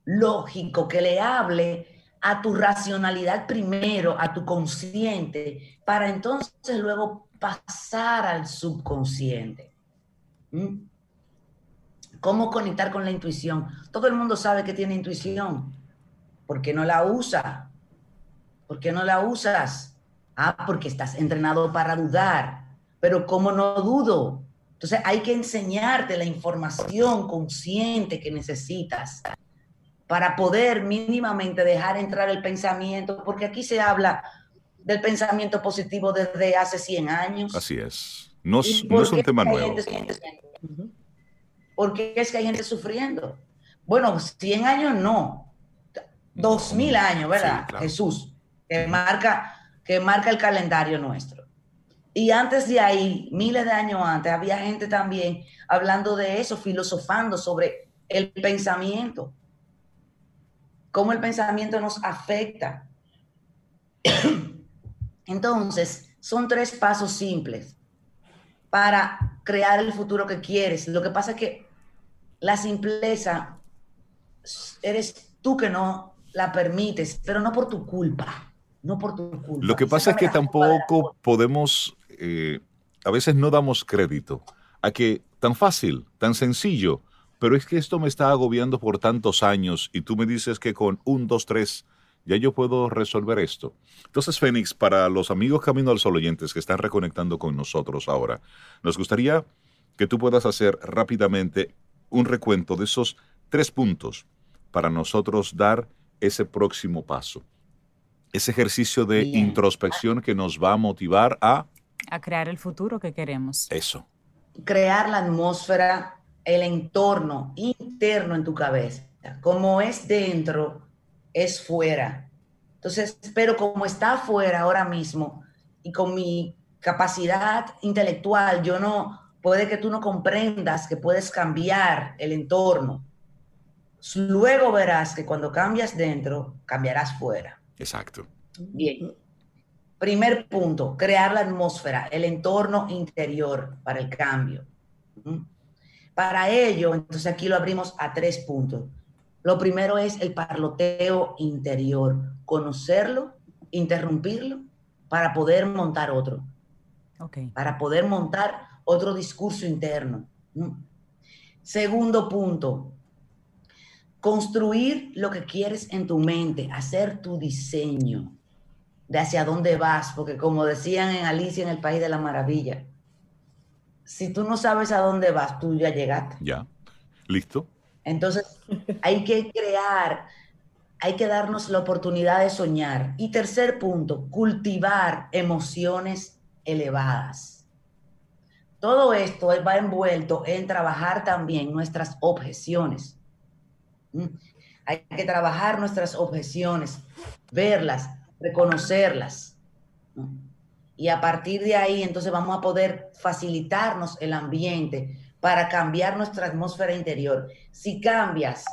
lógico, que le hable a tu racionalidad primero, a tu consciente, para entonces luego pasar al subconsciente. ¿Mm? ¿Cómo conectar con la intuición? Todo el mundo sabe que tiene intuición. ¿Por qué no la usa? ¿Por qué no la usas? Ah, porque estás entrenado para dudar. Pero ¿cómo no dudo? Entonces hay que enseñarte la información consciente que necesitas para poder mínimamente dejar entrar el pensamiento, porque aquí se habla del pensamiento positivo desde hace 100 años. Así es. No, es- ¿Y no por es un tema nuevo. gente sufriendo? ¿Por qué es que hay gente sufriendo? Bueno, 100 años no, 2000 años, ¿verdad? Sí, claro. Jesús, que marca, que marca el calendario nuestro. Y antes de ahí, miles de años antes, había gente también hablando de eso, filosofando sobre el pensamiento. Cómo el pensamiento nos afecta. Entonces, son tres pasos simples para crear el futuro que quieres. Lo que pasa es que la simpleza eres tú que no la permites, pero no por tu culpa, no por tu culpa. Lo que pasa es que tampoco podemos, eh, a veces no damos crédito a que tan fácil, tan sencillo, pero es que esto me está agobiando por tantos años y tú me dices que con un, dos, tres, ya yo puedo resolver esto. Entonces, Fénix, para los amigos Camino al Sol oyentes que están reconectando con nosotros ahora, nos gustaría que tú puedas hacer rápidamente un recuento de esos tres puntos para nosotros dar ese próximo paso. Ese ejercicio de Bien. introspección que nos va a motivar a A crear el futuro que queremos. eso. crear la atmósfera, el entorno interno en tu cabeza. Como es dentro, es fuera. Entonces, pero como está afuera ahora mismo y con mi capacidad intelectual, yo no, puede que tú no comprendas que puedes cambiar el entorno. Luego verás que cuando cambias dentro, cambiarás fuera. Exacto. Bien. Primer punto, crear la atmósfera, el entorno interior para el cambio. ¿Mm? Para ello, entonces aquí lo abrimos a tres puntos. Lo primero es el parloteo interior, conocerlo, interrumpirlo para poder montar otro, Ok. para poder montar otro discurso interno. ¿Mm? Segundo punto, construir lo que quieres en tu mente, hacer tu diseño de hacia dónde vas, porque como decían en Alicia en el País de la Maravilla, si tú no sabes a dónde vas, tú ya llegaste. ¿Ya? ¿Listo? Entonces, hay que crear, hay que darnos la oportunidad de soñar. Y tercer punto, cultivar emociones elevadas. Todo esto va envuelto en trabajar también nuestras objeciones. ¿Mm? Hay que trabajar nuestras objeciones, verlas, reconocerlas. Y a partir de ahí, entonces vamos a poder facilitarnos el ambiente para cambiar nuestra atmósfera interior. Si cambias,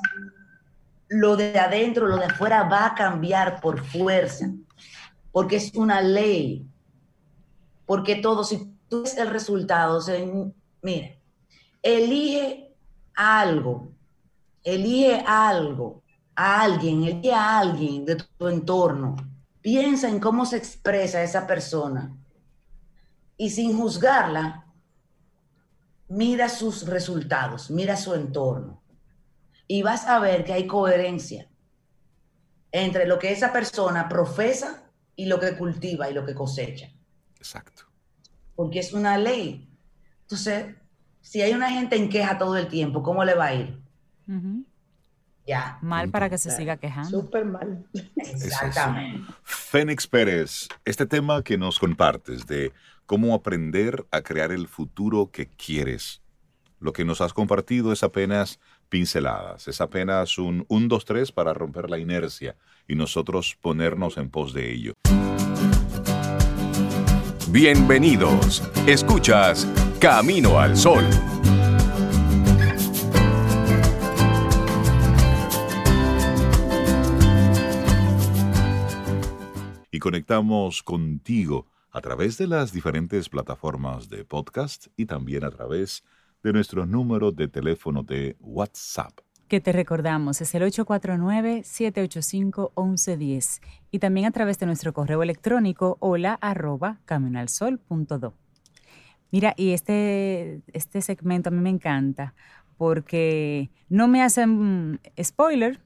lo de adentro, lo de afuera va a cambiar por fuerza, porque es una ley. Porque todo, si tú ves el resultado, se, mire, elige algo, elige algo, a alguien, elige a alguien de tu entorno. Piensa en cómo se expresa esa persona y sin juzgarla, mira sus resultados, mira su entorno y vas a ver que hay coherencia entre lo que esa persona profesa y lo que cultiva y lo que cosecha, Exacto. porque es una ley. Entonces, si hay una gente en queja todo el tiempo, ¿cómo le va a ir? Ya, Mal para que se siga quejando. Súper mal. exactamente. Fénix Pérez, este tema que nos compartes de cómo aprender a crear el futuro que quieres. Lo que nos has compartido es apenas pinceladas, es apenas un 1, 2, 3 para romper la inercia y nosotros ponernos en pos de ello. Bienvenidos. Escuchas Camino al Sol. Y conectamos contigo a través de las diferentes plataformas de podcast y también a través de nuestro número de teléfono de WhatsApp. Que te recordamos, es el 849-785-1110 y también a través de nuestro correo electrónico hola arroba caminoalsol.do. Mira, y este, este segmento a mí me encanta porque no me hacen spoiler,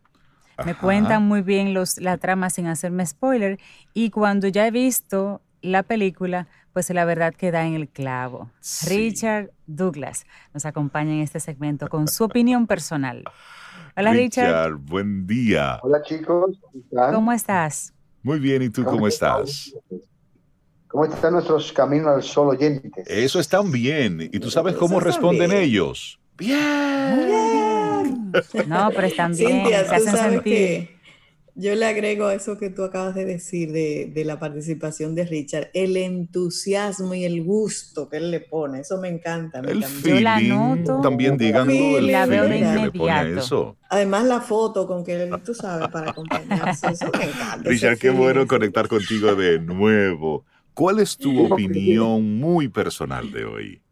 me cuentan muy bien los, la trama sin hacerme spoiler y cuando ya he visto la película, pues la verdad queda en el clavo. Sí. Richard Douglas nos acompaña en este segmento con su opinión personal. Hola Richard, buen día. Hola chicos, ¿cómo están? ¿cómo estás? Muy bien, ¿y tú cómo estás? ¿Cómo están nuestros Caminos al Sol oyentes? Eso están bien. ¿Y tú sabes cómo Eso responden bien. ellos? No, pero están bien, Cintia, se hacen sentir. que Yo le agrego a eso que tú acabas de decir de, de, la participación de Richard, el entusiasmo y el gusto que él le pone, eso me encanta. Me el encanta. Yo la noto. También el la veo de feeling que le pone a inmediato. eso. Además la foto con que él, tú sabes, para acompañarse, eso me encanta. Richard, qué feeling. bueno conectar contigo de nuevo. ¿Cuál es tu opinión muy personal de hoy?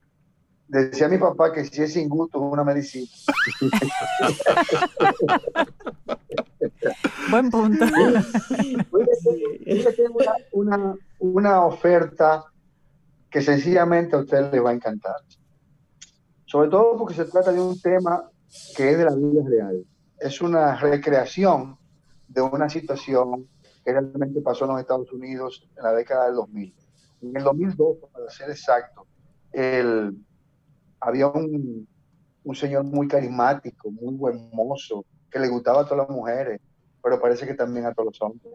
Decía mi papá que si es sin gusto es una medicina. Buen punto. Una, una, una oferta que sencillamente a usted le va a encantar. Sobre todo porque se trata de un tema que es de la vida real. Es una recreación de una situación que realmente pasó en los Estados Unidos en la década del 2000. En el 2002, para ser exacto, el, había un, un señor muy carismático, muy buen mozo, que le gustaba a todas las mujeres, pero parece que también a todos los hombres.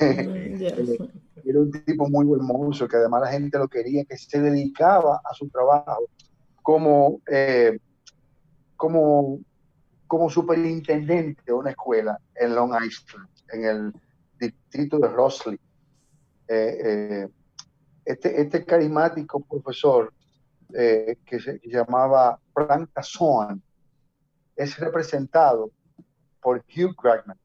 Mm, ya. Era un tipo muy buen mozo, que además la gente lo quería, que se dedicaba a su trabajo como, eh, como, como superintendente de una escuela en Long Island, en el distrito de Rossley. Eh, eh, este, este carismático profesor eh, que se que llamaba Frank Tazoan es representado por Hugh Jackman.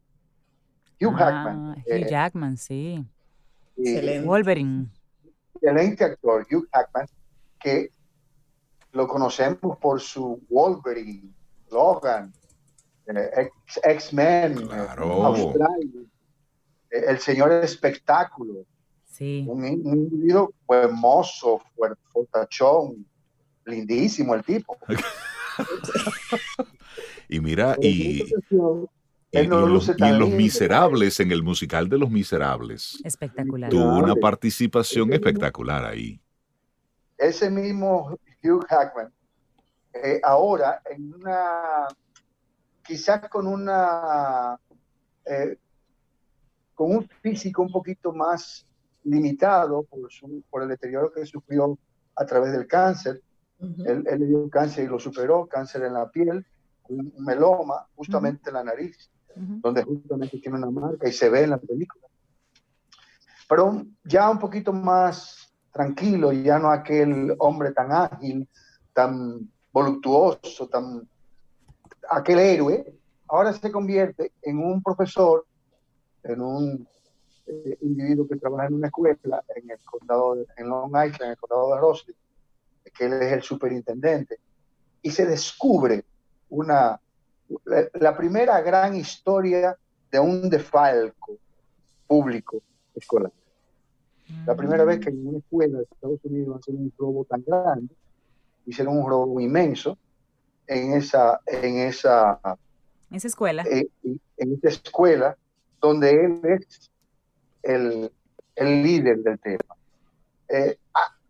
Hugh Ah, Jackman, Hugh eh, Jackman, sí. y- Excelente. Wolverine. excelente actor, Hugh Jackman, que lo conocemos por su Wolverine, Logan, eh, X- X-Men, Claro. Australia, eh, el señor espectáculo, Sí. un, un individuo hermoso, fuer- fortachón, lindísimo el tipo. Y mira, y, y- los, y en Los. Miserables, en el musical de Los Miserables, Espectacular. tuvo una participación espectacular ahí. ese mismo Hugh Hackman, eh, ahora en una, quizás con una, eh, con un físico un poquito más limitado por, su, por el deterioro que sufrió a través del cáncer. Ujú. Él, él le dio cáncer y lo superó, cáncer en la piel, un meloma justamente en la nariz, donde justamente tiene una marca y se ve en la película. Pero ya un poquito más tranquilo, ya no aquel hombre tan ágil, tan voluptuoso, tan aquel héroe, ahora se convierte en un profesor, en un eh, individuo que trabaja en una escuela en el condado, de, en Long Island, en el condado de Rossley, que él es el superintendente, y se descubre una, la, la primera gran historia de un defalco público escolar. La primera vez que en una escuela de Estados Unidos hacen un robo tan grande, hicieron un robo inmenso en esa, en esa, Esa escuela. eh, en esa escuela donde él es el, el líder del tema. Eh,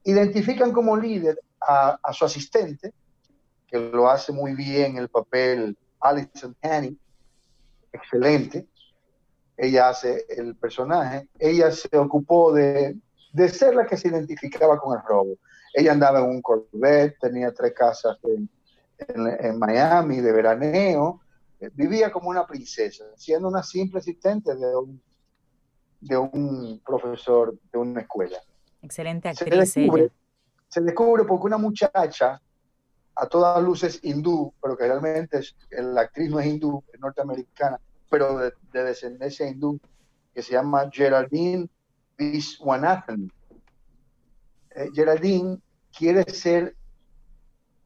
identifican como líder a, a su asistente, que lo hace muy bien el papel Alison Haney, excelente. Ella hace el personaje. Ella se ocupó de, de ser la que se identificaba con el robo. Ella andaba en un Corvette, tenía tres casas en, en- en Miami de veraneo, eh, vivía como una princesa, siendo una simple asistente de un, de un profesor de una escuela Excelente se actriz descubre, ella. se descubre porque una muchacha, a todas luces hindú, pero que realmente es- la actriz no es hindú, es norteamericana, pero de, de descendencia hindú, que se llama Geraldine Viswanathan. Eh, Geraldine quiere ser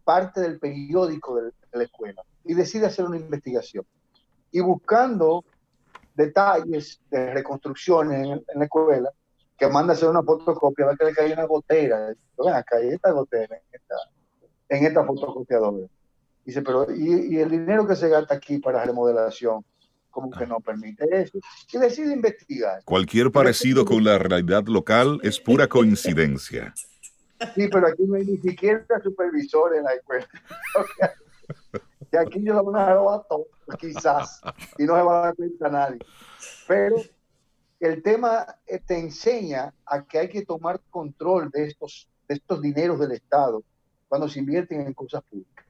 parte del periódico de, de la escuela y decide hacer una investigación. Y buscando detalles de reconstrucciones en, en la escuela, que manda a hacer una fotocopia, ve que le cae una gotera. Ven acá, hay esta gotera en esta, en esta fotocopiadora. Dice, pero ¿y, y el dinero que se gasta aquí para remodelación? Como que no permite eso. Y decide investigar. Cualquier parecido con la realidad local es pura coincidencia. Sí, pero aquí no hay ni siquiera supervisor en la escuela. y aquí yo lo van a robar todo, quizás, y no se va a dar cuenta nadie. Pero el tema eh, te enseña a que hay que tomar control de estos, de estos dineros del Estado cuando se invierten en cosas públicas.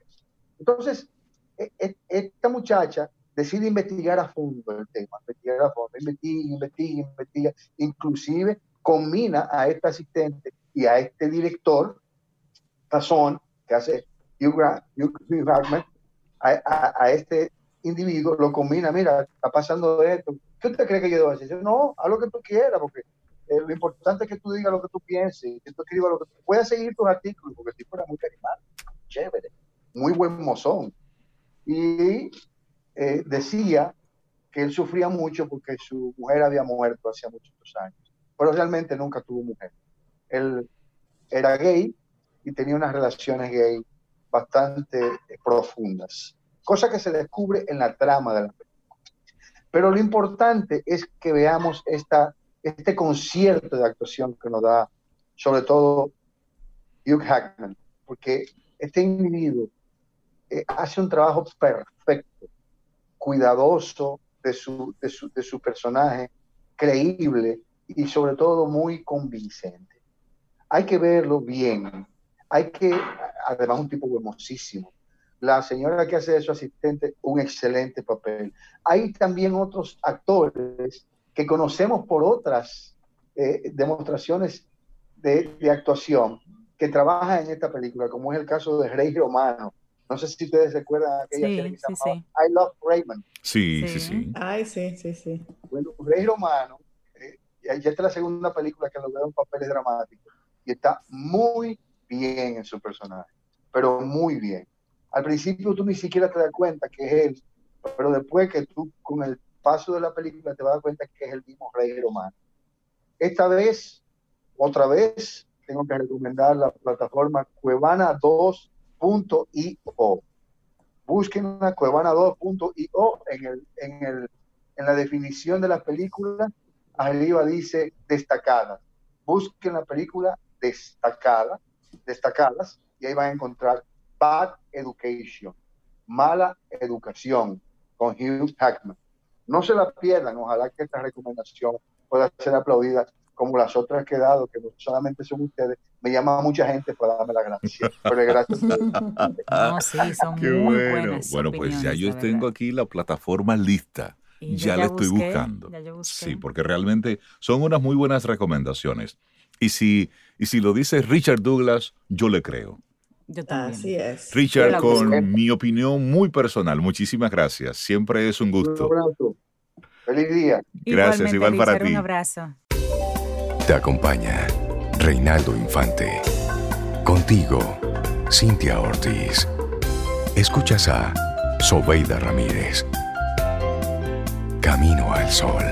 Entonces, e- e- esta muchacha decide investigar a fondo el tema, investigar a fondo, investiga, investiga, investiga, inclusive combina a este asistente y a este director, Tazón, que hace Hugh, Jackman, a, este individuo, lo combina, mira, está pasando esto, ¿qué usted cree que yo debo hacer? no, haz lo que tú quieras, porque eh, lo importante es que tú digas lo que tú pienses, que tú escribas lo que tú puedas seguir tus artículos, porque el tipo era muy carismático, chévere, muy buen mozón. Y eh, decía que él sufría mucho porque su mujer había muerto hacía muchos años, pero realmente nunca tuvo mujer. Él era gay y tenía unas relaciones gay bastante eh, profundas, cosa que se descubre en la trama de la. Pero lo importante es que veamos esta, este concierto de actuación que nos da, sobre todo, Hugh Hackman, porque este individuo eh, hace un trabajo perfecto, cuidadoso de su, de su, de su personaje, creíble y sobre todo muy convincente. Hay que verlo bien, hay que, además un tipo hermosísimo, la señora que hace de su asistente un excelente papel. Hay también otros actores que conocemos por otras eh, demostraciones de, de, actuación que trabajan en esta película, como es el caso de Rey Romano. No sé si ustedes recuerdan aquella sí, serie que sí, se sí. I Love Raymond. Sí, Sí. sí, sí. Ay, sí, sí, sí. Bueno, Rey Romano, eh, ya esta es la segunda película que lo veo en papeles dramáticos y está muy bien en su personaje, pero muy bien. Al principio tú ni siquiera te das cuenta que es él, pero después que tú con el paso de la película te vas a dar cuenta que es el mismo Rey Romano. Esta vez, otra vez, tengo que recomendar la plataforma cuevana2.io. Busquen la cuevana2.io en, el, en, el, en la definición de la película. Arriba dice destacadas. Busquen la película destacada, destacadas y ahí van a encontrar Bad Education, mala educación con Hugh Hackman. No se la pierdan, ojalá que esta recomendación pueda ser aplaudida como las otras que he dado, que no solamente son ustedes, me llama mucha gente para darme la gracia. Pero gracias. No, sí, son Qué muy bueno. buenas Bueno, pues ya yo tengo verdad. aquí la plataforma lista. Y yo Ya, la estoy busqué, buscando. ya. Sí, porque realmente son unas muy buenas recomendaciones. Y si, y si lo dice Richard Douglas, yo le creo. Yo también. Así es. Richard, con mi opinión muy personal, muchísimas gracias. Siempre es un Un gusto. abrazo. Feliz día. Gracias, Igualmente, igual para Richard, ti. Un abrazo. Te acompaña Reinaldo Infante. Contigo, Cintia Ortiz. Escuchas a Sobeida Ramírez. Camino al Sol.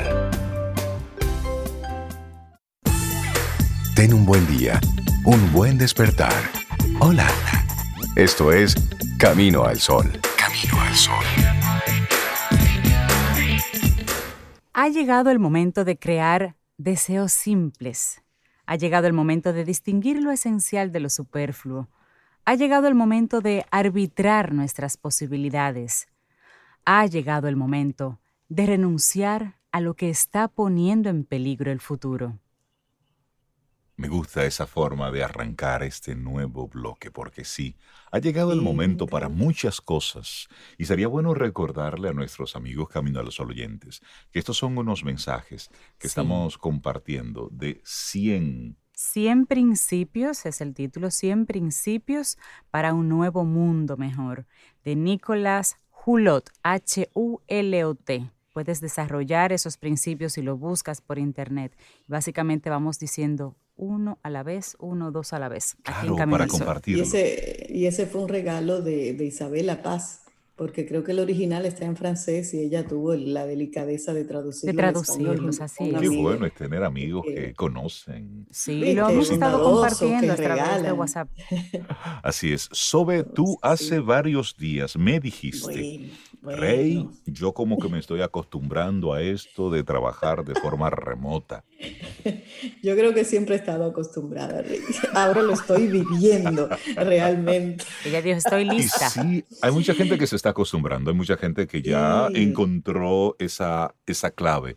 Ten un buen día, un buen despertar. Hola. Esto es Camino al Sol. Camino al Sol. Ha llegado el momento de crear deseos simples. Ha llegado el momento de distinguir lo esencial de lo superfluo. Ha llegado el momento de arbitrar nuestras posibilidades. Ha llegado el momento de renunciar a lo que está poniendo en peligro el futuro. Me gusta esa forma de arrancar este nuevo bloque, porque sí, ha llegado el momento me para muchas cosas. Y sería bueno recordarle a nuestros amigos Camino a los oyentes que estos son unos mensajes que Sí. estamos compartiendo de 100 100 principios es el título, 100 principios para un nuevo mundo mejor, de Nicolás Hulot, H-U-L-O-T. Puedes desarrollar esos principios si lo buscas por internet. Básicamente vamos diciendo uno a la vez, uno, dos a la vez. aquí Claro, para Sol. Y compartirlo. ese, y ese fue un regalo de, de Isabela Paz, porque creo que el original está en francés y ella tuvo la delicadeza de traducirlo. De traducirlos, así es. Qué bueno es tener amigos que- que conocen. Sí, Viste, lo hemos estado compartiendo a través de. WhatsApp. Así es. Sobe, tú Sí. hace varios días me dijiste, Bueno, Rey, bueno. yo como que me estoy acostumbrando a esto de trabajar de forma remota. Yo creo que siempre he estado acostumbrada. Ahora lo estoy viviendo realmente. Ella dijo, estoy Y lista. sí, hay mucha gente que se está acostumbrando, hay mucha gente que ya Sí. encontró esa, esa clave.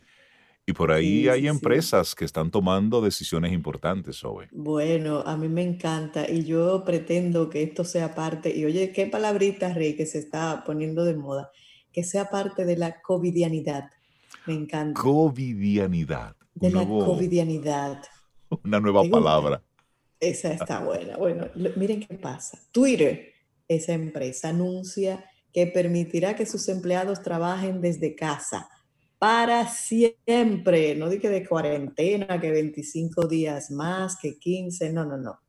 Y por ahí Sí, hay sí, sí. empresas que están tomando decisiones importantes, Sobe. Bueno, a mí me encanta y yo pretendo que esto sea parte, y oye, qué palabrita, Rey, que se está poniendo de moda, que sea parte de la covidianidad. Me encanta. Covidianidad. De la covidianidad. Una nueva palabra. Esa está buena. Bueno, lo- miren qué pasa. Twitter, esa empresa, anuncia que permitirá que sus empleados trabajen desde casa para siempre. No dije de cuarentena, que 25 días más, que 15. No, no, no.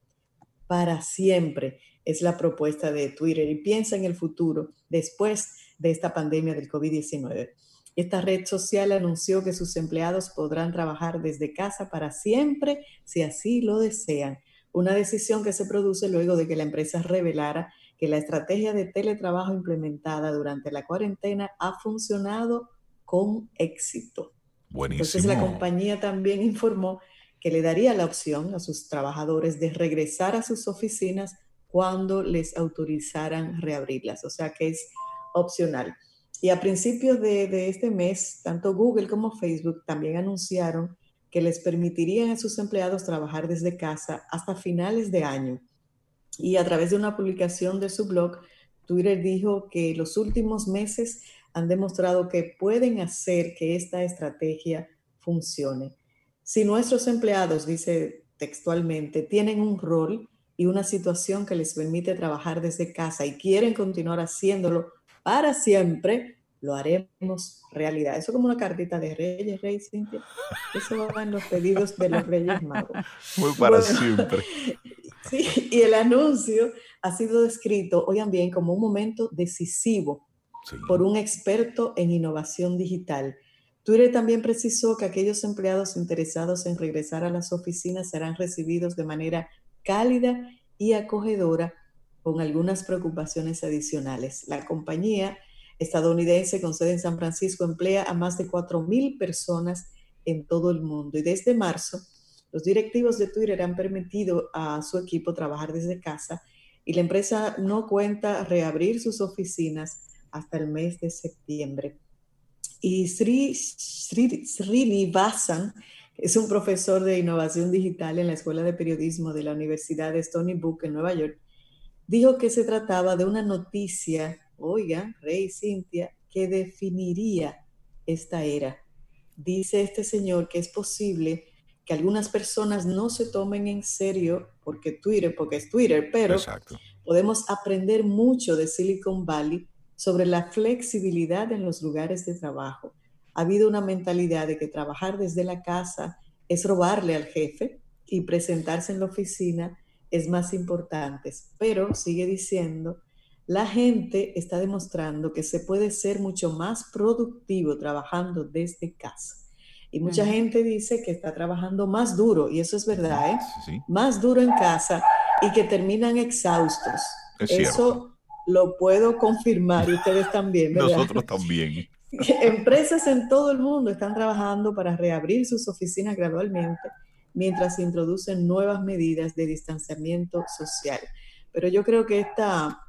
Para siempre es la propuesta de Twitter y piensa en el futuro después de esta pandemia del COVID-19. Esta red social anunció que sus empleados podrán trabajar desde casa para siempre si así lo desean. Una decisión que se produce luego de que la empresa revelara que la estrategia de teletrabajo implementada durante la cuarentena ha funcionado con éxito. Buenísimo. Entonces la compañía también informó que le daría la opción a sus trabajadores de regresar a sus oficinas cuando les autorizaran reabrirlas, o sea que es opcional. Y a principios de, este mes, tanto Google como Facebook también anunciaron que les permitirían a sus empleados trabajar desde casa hasta finales de año. Y a través de una publicación de su blog, Twitter dijo que los últimos meses han demostrado que pueden hacer que esta estrategia funcione. Si nuestros empleados, dice textualmente, tienen un rol y una situación que les permite trabajar desde casa y quieren continuar haciéndolo para siempre, lo haremos realidad. Eso como una cartita de Reyes, Rey Cintia. Eso va en los pedidos de los Reyes Magos. Muy para Bueno, siempre. Sí, y el anuncio ha sido descrito, oigan bien, como un momento decisivo Sí. por un experto en innovación digital. Twitter también precisó que aquellos empleados interesados en regresar a las oficinas serán recibidos de manera cálida y acogedora con algunas preocupaciones adicionales. La compañía estadounidense con sede en San Francisco emplea a más de 4.000 personas en todo el mundo y desde marzo los directivos de Twitter han permitido a su equipo trabajar desde casa y la empresa no cuenta reabrir sus oficinas hasta el mes de septiembre. Y Sri, Sri, Srinivasan es un profesor de innovación digital en la Escuela de Periodismo de la Universidad de Stony Brook en Nueva York. Dijo que se trataba de una noticia, oiga, Rey Cintia, que definiría esta era. Dice este señor que es posible que algunas personas no se tomen en serio porque Twitter, porque es Twitter, pero Exacto. podemos aprender mucho de Silicon Valley sobre la flexibilidad en los lugares de trabajo. Ha habido una mentalidad de que trabajar desde la casa es robarle al jefe y presentarse en la oficina es más importante. Pero sigue diciendo, la gente está demostrando que se puede ser mucho más productivo trabajando desde casa. Y mucha Ujú. gente dice que está trabajando más duro, y eso es verdad, ¿eh? Sí. más duro en casa y que terminan exhaustos. Es Eso cierto. lo puedo confirmar y ustedes también, ¿verdad? Nosotros también. Empresas en todo el mundo están trabajando para reabrir sus oficinas gradualmente mientras se introducen nuevas medidas de distanciamiento social. Pero yo creo que esta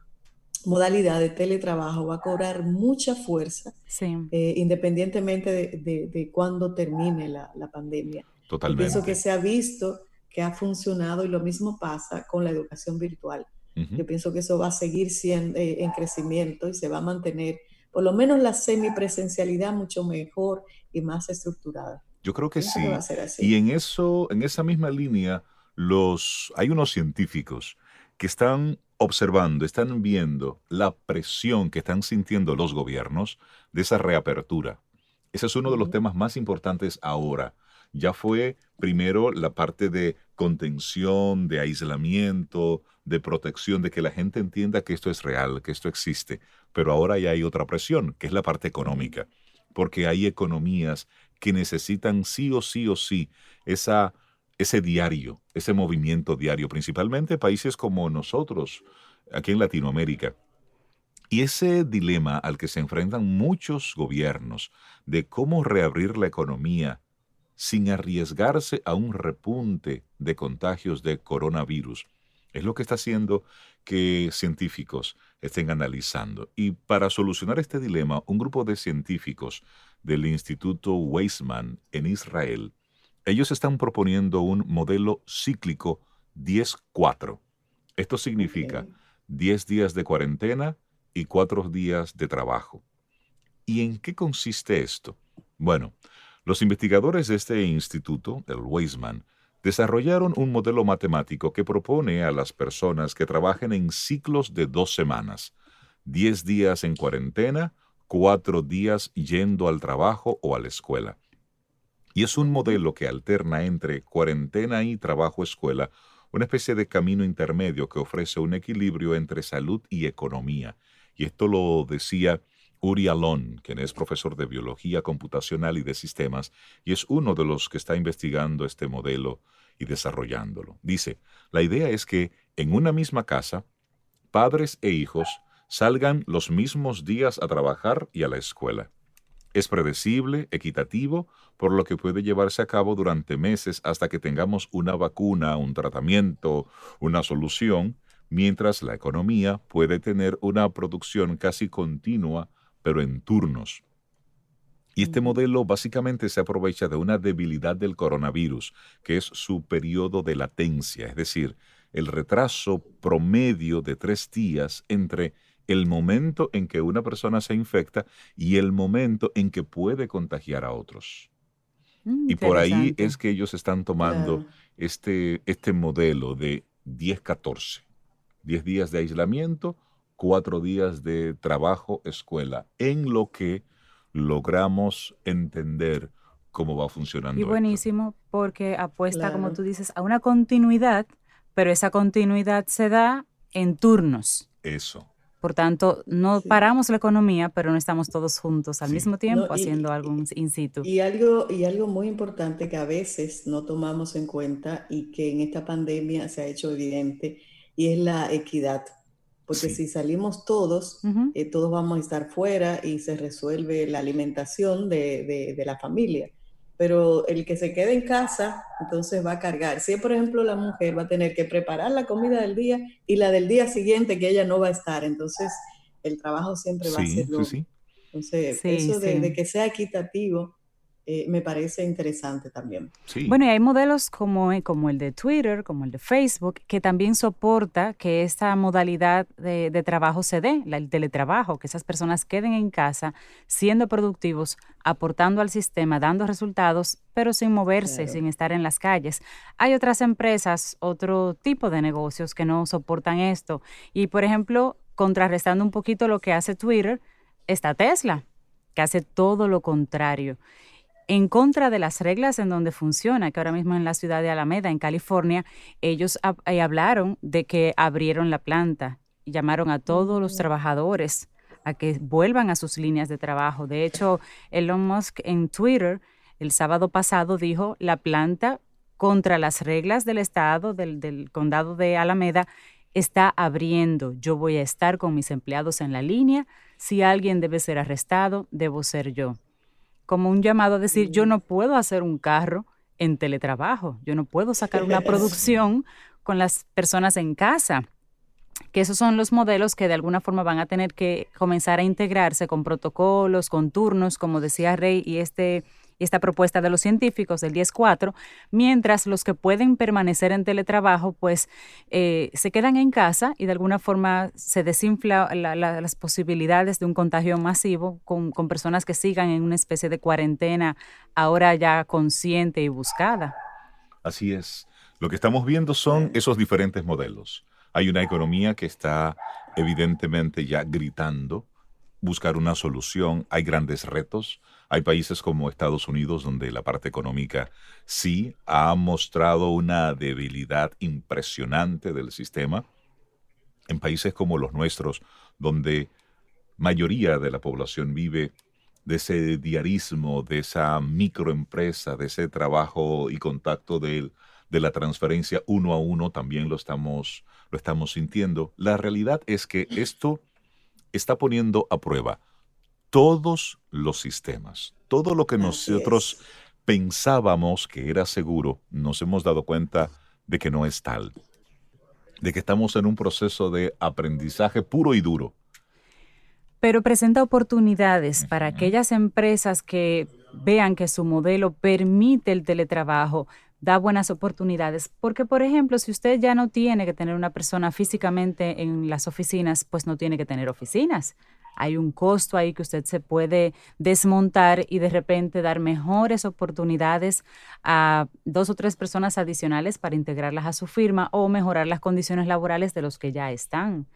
modalidad de teletrabajo va a cobrar mucha fuerza Sí. eh, independientemente de, de, de cuándo termine la, la pandemia. Totalmente. pienso que se ha visto que ha funcionado y lo mismo pasa con la educación virtual. Ujú. Yo pienso que eso va a seguir siendo eh, en crecimiento y se va a mantener, por lo menos la semipresencialidad mucho mejor y más estructurada. Yo creo que sí. Y en eso, en esa misma línea, los, hay unos científicos que están observando, están viendo la presión que están sintiendo los gobiernos de esa reapertura. Ese es uno de los temas más importantes ahora. Ya fue primero la parte de contención, de aislamiento, de protección, de que la gente entienda que esto es real, que esto existe. Pero ahora ya hay otra presión, que es la parte económica, porque hay economías que necesitan sí o sí o sí esa, ese diario, ese movimiento diario, principalmente países como nosotros, aquí en Latinoamérica. Y ese dilema al que se enfrentan muchos gobiernos de cómo reabrir la economía sin arriesgarse a un repunte de contagios de coronavirus, es lo que está haciendo que científicos estén analizando. Y para solucionar este dilema, un grupo de científicos del Instituto Weizmann en Israel, ellos están proponiendo un modelo cíclico 10-4. Esto significa Ok. 10 días de cuarentena y 4 días de trabajo. ¿Y en qué consiste esto? Bueno, los investigadores de este instituto, el Weizmann, desarrollaron un modelo matemático que propone a las personas que trabajen en ciclos de dos semanas, 10 días en cuarentena, cuatro días yendo al trabajo o a la escuela. Y es un modelo que alterna entre cuarentena y trabajo-escuela, una especie de camino intermedio que ofrece un equilibrio entre salud y economía. Y esto lo decía Uri Alon, quien es profesor de biología computacional y de sistemas, y es uno de los que está investigando este modelo y desarrollándolo. Dice, la idea es que en una misma casa, padres e hijos salgan los mismos días a trabajar y a la escuela. Es predecible, equitativo, por lo que puede llevarse a cabo durante meses hasta que tengamos una vacuna, un tratamiento, una solución, mientras la economía puede tener una producción casi continua, pero en turnos. Y este modelo básicamente se aprovecha de una debilidad del coronavirus, que es su periodo de latencia, es decir, el retraso promedio de tres días entre el momento en que una persona se infecta y el momento en que puede contagiar a otros. Mm, Y por ahí es que ellos están tomando Claro. este, este modelo de 10-14. 10 días de aislamiento, 4 días de trabajo, escuela, en lo que logramos entender cómo va funcionando. Y esto. buenísimo porque apuesta, como tú dices, a una continuidad, pero esa continuidad se da en turnos. Eso. Por tanto, no Sí. paramos la economía, pero no estamos todos juntos al Sí. mismo tiempo No, y- haciendo algo in- situ. Y algo, y algo muy importante que a veces no tomamos en cuenta y que en esta pandemia se ha hecho evidente, y es la equidad. Porque Sí. si salimos todos, eh, todos vamos a estar fuera y se resuelve la alimentación de, de- de la familia. Pero el que se quede en casa, entonces va a cargar. Si, por ejemplo, la mujer va a tener que preparar la comida del día y la del día siguiente que ella no va a estar, entonces el trabajo siempre va a Sí, ser sí, doble. sí. Entonces, Sí, eso de, sí. de que sea equitativo eh, me parece interesante también. sí. Bueno, y hay modelos como, como el de Twitter, como el de Facebook, que también soporta que esta modalidad de, de trabajo se dé, la- el teletrabajo, que esas personas queden en casa siendo productivos, aportando al sistema, dando resultados, pero sin moverse, Claro. sin estar en las calles. Hay otras empresas, otro tipo de negocios que no soportan esto. Y, por ejemplo, contrarrestando un poquito lo que hace Twitter, está Tesla, que hace todo lo contrario en contra de las reglas en donde funciona, que ahora mismo en la ciudad de Alameda, en California, ellos hab- eh, hablaron de que abrieron la planta y llamaron a todos los trabajadores a que vuelvan a sus líneas de trabajo. De hecho, Elon Musk en Twitter el sábado pasado dijo, la planta contra las reglas del estado, del, del condado de Alameda, está abriendo. Yo voy a estar con mis empleados en la línea. Si alguien debe ser arrestado, debo ser yo como un llamado a decir, yo no puedo hacer un carro en teletrabajo, yo no puedo sacar una producción con las personas en casa. Que esos son los modelos que de alguna forma van a tener que comenzar a integrarse con protocolos, con turnos, como decía Rey, y este, esta propuesta de los científicos del 10-4, mientras los que pueden permanecer en teletrabajo, pues eh, se quedan en casa y de alguna forma se desinfla la- la- las posibilidades de un contagio masivo con, con personas que sigan en una especie de cuarentena ahora ya consciente y buscada. Así es. Lo que estamos viendo son esos diferentes modelos. Hay una economía que está evidentemente ya gritando buscar una solución. Hay grandes retos. Hay países como Estados Unidos donde la parte económica sí ha mostrado una debilidad impresionante del sistema. En países como los nuestros, donde mayoría de la población vive de ese diarismo, de esa microempresa, de ese trabajo y contacto de, la transferencia uno a uno, también lo estamos, lo estamos sintiendo. La realidad es que esto está poniendo a prueba todos los sistemas, todo lo que Así nosotros es. pensábamos que era seguro, nos hemos dado cuenta de que no es tal, de que estamos en un proceso de aprendizaje puro y duro. pero presenta oportunidades para aquellas empresas que vean que su modelo permite el teletrabajo, da buenas oportunidades, porque por ejemplo, si usted ya no tiene que tener una persona físicamente en las oficinas, pues no tiene que tener oficinas. Hay un costo ahí que usted se puede desmontar y de repente dar mejores oportunidades a dos o tres personas adicionales para integrarlas a su firma o mejorar las condiciones laborales de los que ya están.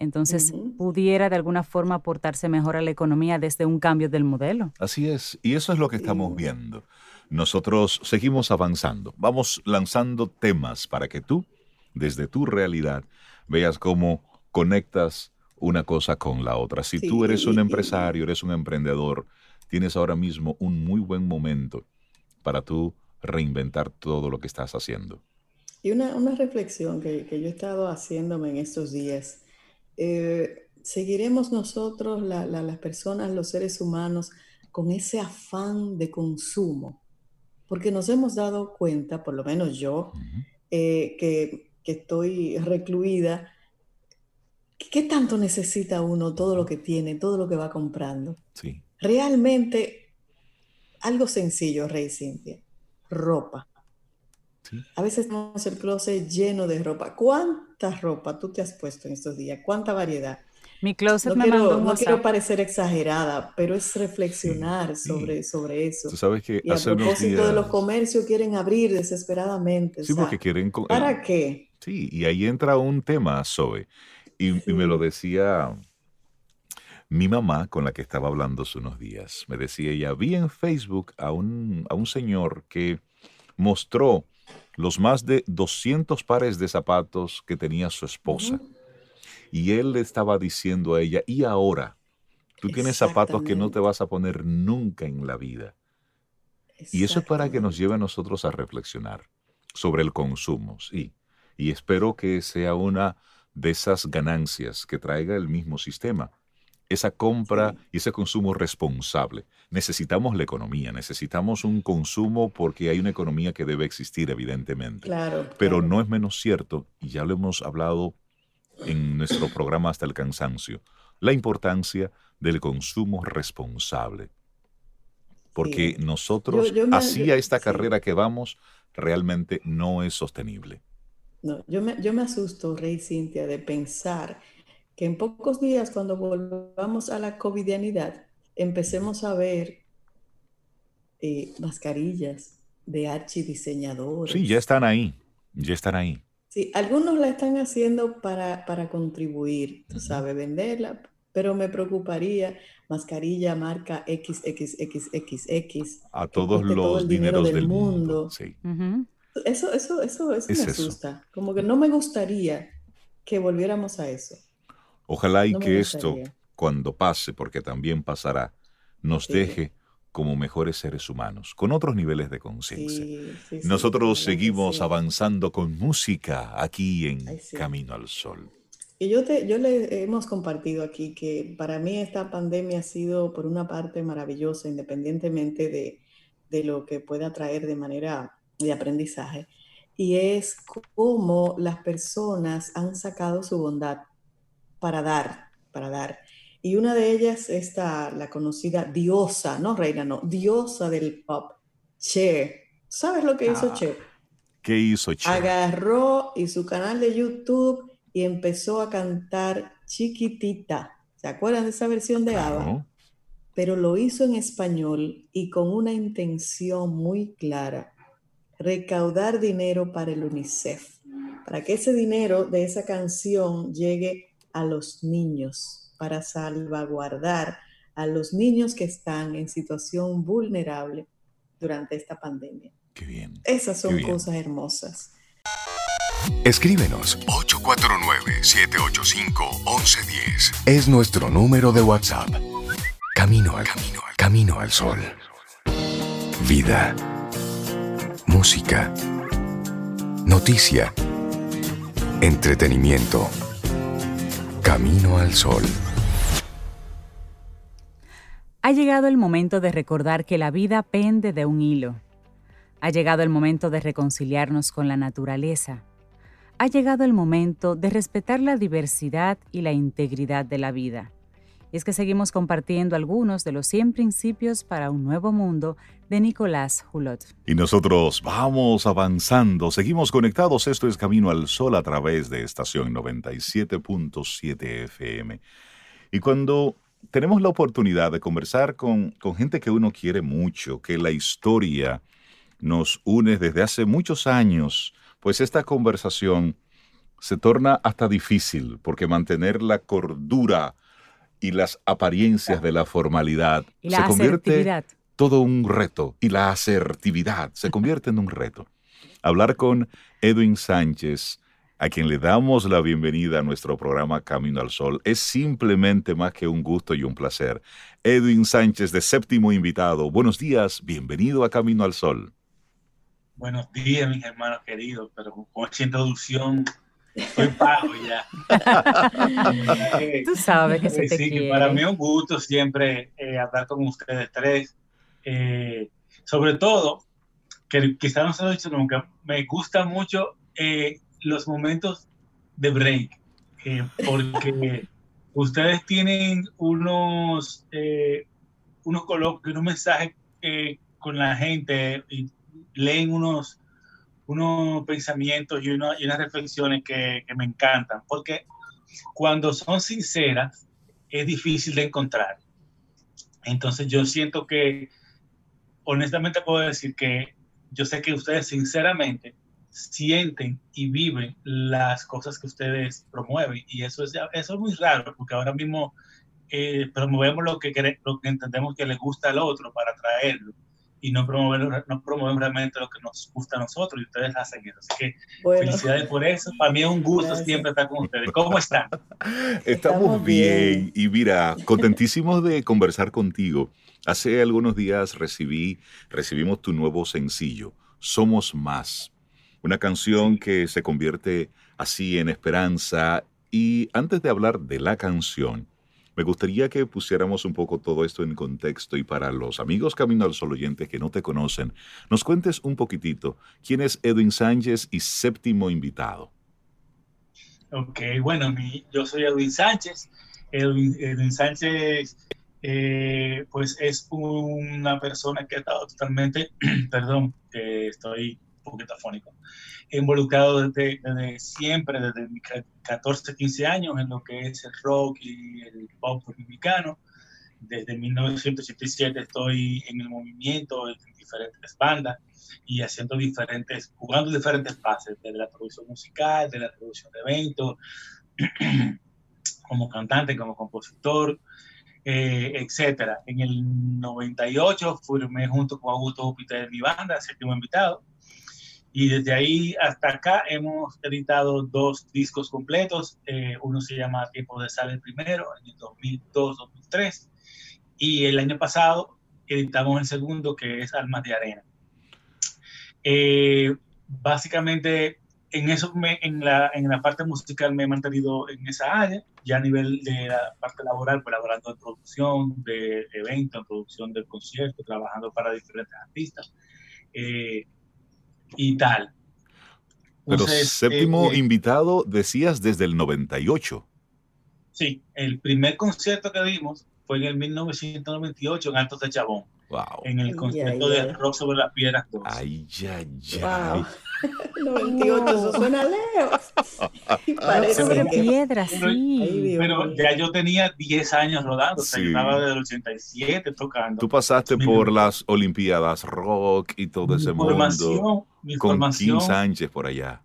Entonces, pudiera de alguna forma aportarse mejor a la economía desde un cambio del modelo. Así es, y eso es lo que estamos viendo. Nosotros seguimos avanzando, vamos lanzando temas para que tú, desde tu realidad, veas cómo conectas una cosa con la otra. Si tú eres un empresario, eres un emprendedor, tienes ahora mismo un muy buen momento para tú reinventar todo lo que estás haciendo. Y una, reflexión que, yo he estado haciéndome en estos días. Eh, ¿Seguiremos nosotros, las personas, los seres humanos, con ese afán de consumo? Porque nos hemos dado cuenta, por lo menos yo, eh, que, que estoy recluida, ¿qué tanto necesita uno todo lo que tiene, todo lo que va comprando? Sí. Realmente, algo sencillo, Rey Cintia, ropa. A veces tenemos el closet lleno de ropa. ¿Cuánta ropa tú te has puesto en estos días? ¿Cuánta variedad? Mi closet no me quiero, mandó un No quiero parecer exagerada, pero es reflexionar sobre, sobre eso. Tú sabes que y a propósito de los comercios quieren abrir desesperadamente. Sí, porque quieren... ¿Para eh, qué? Sí, y ahí entra un tema, Zoe. Y, me lo decía mi mamá con la que estaba hablando hace unos días. Me decía ella, vi en Facebook a un, a un señor que mostró los más de 200 pares de zapatos que tenía su esposa. Y él le estaba diciendo a ella, y ahora, tú tienes zapatos que no te vas a poner nunca en la vida. Y eso es para que nos lleve a nosotros a reflexionar sobre el consumo, sí. Y espero que sea una de esas ganancias que traiga el mismo sistema. Esa compra y ese consumo responsable. Necesitamos la economía, necesitamos un consumo porque hay una economía que debe existir, evidentemente. Claro, Pero no es menos cierto, y ya lo hemos hablado en nuestro programa hasta el cansancio, la importancia del consumo responsable. Porque nosotros, así a esta carrera que vamos, realmente no es sostenible. No, yo me, yo me asusto, Rey Cintia, de pensar que en pocos días, cuando volvamos a la covidianidad, empecemos a ver eh, mascarillas de archidiseñadores. Sí, ya están ahí, ya están ahí. Sí, algunos la están haciendo para, para contribuir, tú sabes, venderla, pero me preocuparía mascarilla marca XXXXX. A todos los dineros del, mundo. Sí. Eso, eso, eso, eso me asusta. Como que no me gustaría que volviéramos a eso. Ojalá y que esto, cuando pase, porque también pasará, nos deje como mejores seres humanos, con otros niveles de conciencia. Nosotros seguimos avanzando con música aquí en Camino al Sol. Y yo, te, yo le hemos compartido aquí que para mí esta pandemia ha sido, por una parte, maravillosa, independientemente de, de lo que pueda traer de manera de aprendizaje, y es cómo las personas han sacado su bondad para dar, para dar. Y una de ellas está la conocida diosa, no reina, no, diosa del pop, Cher. ¿Sabes lo que hizo ah, Cher? ¿Qué hizo Cher? Agarró y su canal de YouTube y empezó a cantar Chiquitita. ¿Se acuerdan de esa versión de ABBA? Pero lo hizo en español y con una intención muy clara recaudar dinero para el UNICEF, para que ese dinero de esa canción llegue a los niños, para salvaguardar a los niños que están en situación vulnerable durante esta pandemia. Qué bien. Esas son cosas hermosas. Escríbenos 849-785-1110. Es nuestro número de WhatsApp. Camino al camino, camino al sol. Vida música, noticia, entretenimiento. Camino al sol. Ha llegado el momento de recordar que la vida pende de un hilo. Ha llegado el momento de reconciliarnos con la naturaleza. Ha llegado el momento de respetar la diversidad y la integridad de la vida es que seguimos compartiendo algunos de los 100 principios para un nuevo mundo de Nicolás Hulot. Y nosotros vamos avanzando, seguimos conectados, esto es Camino al Sol a través de estación 97.7 FM. Y cuando tenemos la oportunidad de conversar con, con gente que uno quiere mucho, que la historia nos une desde hace muchos años, pues esta conversación se torna hasta difícil, porque mantener la cordura y las apariencias de la formalidad Y la se convierte todo un reto y la asertividad se convierte en un reto. Hablar con Edwin Sánchez, a quien le damos la bienvenida a nuestro programa Camino al Sol, es simplemente más que un gusto y un placer. Edwin Sánchez, de séptimo invitado, buenos días, bienvenido a Camino al Sol. Buenos días, mis hermanos queridos, pero con introducción estoy pago ya. Tú sabes que se te sí, que quiere. para mí es un gusto siempre eh, hablar con ustedes tres. Eh, sobre todo, que quizás no se lo he dicho nunca, me gusta mucho eh, los momentos de break, porque ustedes tienen unos, unos coloquios, unos mensajes con la gente y leen unos, unos pensamientos y, uno- y unas reflexiones que, me encantan, porque cuando son sinceras es difícil de encontrar. Entonces yo siento que, honestamente puedo decir que yo sé que ustedes sinceramente sienten y viven las cosas que ustedes promueven y eso es, eso es muy raro porque ahora mismo eh, promovemos lo que, lo que entendemos que le gusta al otro para traerlo y no promovemos, no promovemos realmente lo que nos gusta a nosotros y ustedes hacen eso. Así que Bueno, felicidades por eso. Para mí es un gusto Gracias. siempre estar con ustedes. ¿Cómo están? Estamos, Estamos bien. bien. y mira, contentísimos de conversar contigo. Hace algunos días recibí, recibimos tu nuevo sencillo, Somos Más, una canción que se convierte así en esperanza. Y antes de hablar de la canción, me gustaría que pusiéramos un poco todo esto en contexto y para los amigos Camino al Sol oyentes que no te conocen, nos cuentes un poquitito quién es Edwin Sánchez y séptimo invitado. Ok, bueno, mi- yo soy Edwin Sánchez. Edwin, Sánchez, eh, pues es una persona que ha estado totalmente, perdón, que estoy un poquito afónico, involucrado desde, desde siempre, desde mis 14, 15 años en lo que es el rock y el pop dominicano. Desde 1987 estoy en el movimiento, en diferentes bandas y haciendo diferentes, jugando diferentes fases, desde la producción musical, de la producción de eventos, como cantante, como compositor, eh, etcétera. En el 98 formé junto con Augusto Júpiter mi banda, séptimo invitado, y desde ahí hasta acá hemos editado dos discos completos. Eh, uno se llama Tiempo de Sal el primero, en el 2002-2003, y el año pasado editamos el segundo, que es Almas de Arena. Eh, básicamente, en eso, me- en, la, en la parte musical me he mantenido en esa área, ya a nivel de la parte laboral, pues laborando en producción de eventos, en producción del concierto, trabajando para diferentes artistas eh, y tal. Pero Entonces, séptimo eh, invitado, decías desde el 98. Sí, el primer concierto que dimos fue en el 1998 en Altos de Chabón, Wow. en el concierto de. Rock sobre las Piedras 2. Ay, ay, ay. wow. 98, eso suena lejos. Parece Sobre que- piedra, Pero- Ay, sí. Pero ya yo tenía 10 años rodando, o sea, Sí. yo estaba desde el 87 tocando. Tú pasaste Mi- por las Olimpiadas rock y todo ese mi mundo formación, mi con formación, Kim Sánchez por allá.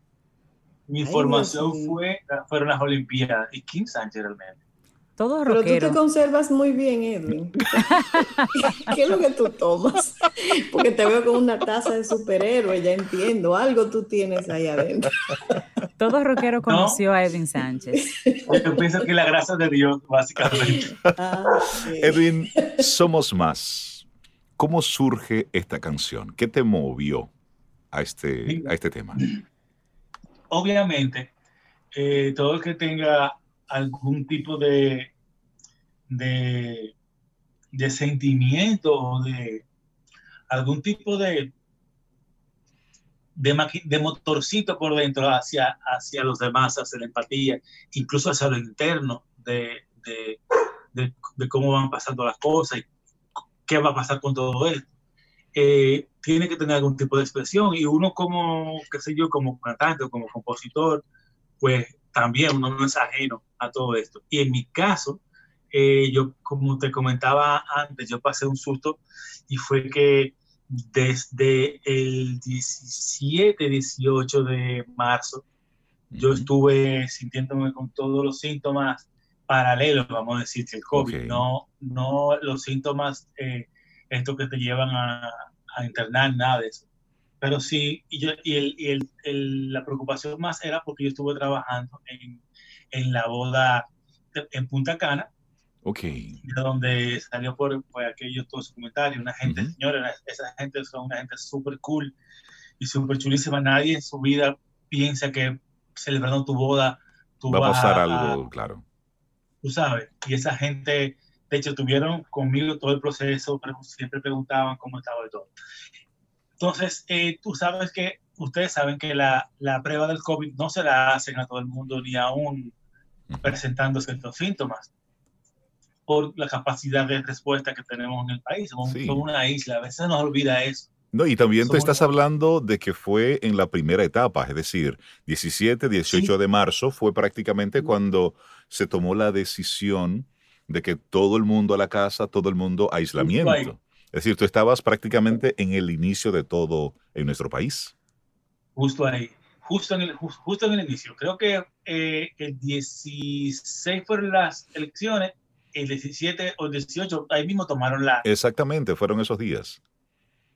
mi Ay, formación fue, fueron las Olimpiadas y Kim Sánchez realmente. Todo Pero tú te rockero. conservas muy bien, Edwin. ¿Qué es lo que tú tomas? Porque te veo con una taza de superhéroe, ya entiendo. Algo tú tienes ahí adentro. Todo rockero conoció a Edwin Sánchez. Yo pienso que la gracia de Dios, básicamente. Ah, sí. Edwin, somos más. ¿Cómo surge esta canción? ¿Qué te movió a este, a este tema? Obviamente, eh, todo el que tenga algún tipo de, de, de sentimiento o de algún tipo de, de, motorcito por dentro hacia, hacia los demás, hacia la empatía, incluso hacia lo interno de, de, de- de cómo van pasando las cosas y qué va a pasar con todo esto. Eh, tiene que tener algún tipo de expresión y uno como, qué sé yo, como cantante o como compositor, pues también uno no es ajeno a todo esto. Y en mi caso, eh, yo, como te comentaba antes, yo pasé un susto y fue que desde el 17, 18 de marzo, yo estuve sintiéndome con todos los síntomas paralelos, vamos a decir, que el COVID, no, no los síntomas, eh, estos que te llevan a, a internar, nada de eso. Pero sí, y, yo, y, el, y el- el- la preocupación más era porque yo estuve trabajando en, en la boda de- en Punta Cana, Ok. de donde salió por, por aquellos todos sus comentarios. Una gente, Ujú. señores, esa gente son una gente súper cool y súper chulísima. Nadie en su vida piensa que celebrando tu boda, tú Va a pasar a- algo, claro. tú sabes. Y esa gente, de hecho, tuvieron conmigo todo el proceso, pero siempre preguntaban cómo estaba todo. Entonces, eh, tú sabes que, ustedes saben que la, la prueba del COVID no se la hacen a todo el mundo ni aún presentando ciertos síntomas por la capacidad de respuesta que tenemos en el país. Somos, Sí. somos una isla, a veces nos olvida eso. No, y también te Somos- estás hablando de que fue en la primera etapa, es decir, 17, 18 de marzo fue prácticamente cuando se tomó la decisión de que todo el mundo a la casa, todo el mundo a aislamiento. Es decir, tú estabas prácticamente en el inicio de todo en nuestro país. Justo ahí, justo en el, jus- justo en el inicio. Creo que eh, el 16 fueron las elecciones, el 17 o el 18, ahí mismo tomaron la, Exactamente, fueron esos días.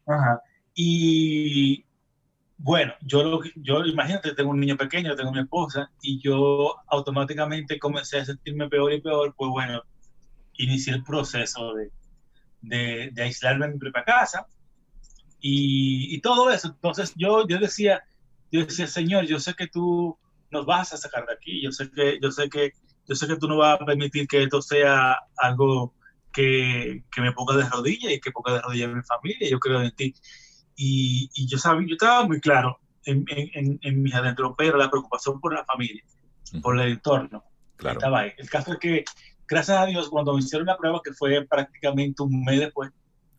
Ajá. Y bueno, yo, lo, yo imagínate, tengo un niño pequeño, tengo mi esposa, y yo automáticamente comencé a sentirme peor y peor, pues bueno, inicié el proceso de, de, de aislarme en mi propia casa y, y todo eso. Entonces yo, yo decía, yo decía, Señor, yo sé que tú nos vas a sacar de aquí, yo sé que, yo sé que, yo sé que tú no vas a permitir que esto sea algo que, que me ponga de rodillas y que ponga de rodillas a mi familia, yo creo en ti. Y, y yo, sabía, yo estaba muy claro en, en, en, mis adentro, pero la preocupación por la familia, por el entorno, Claro. estaba ahí. El caso es que, gracias a Dios, cuando me hicieron la prueba, que fue prácticamente un mes después,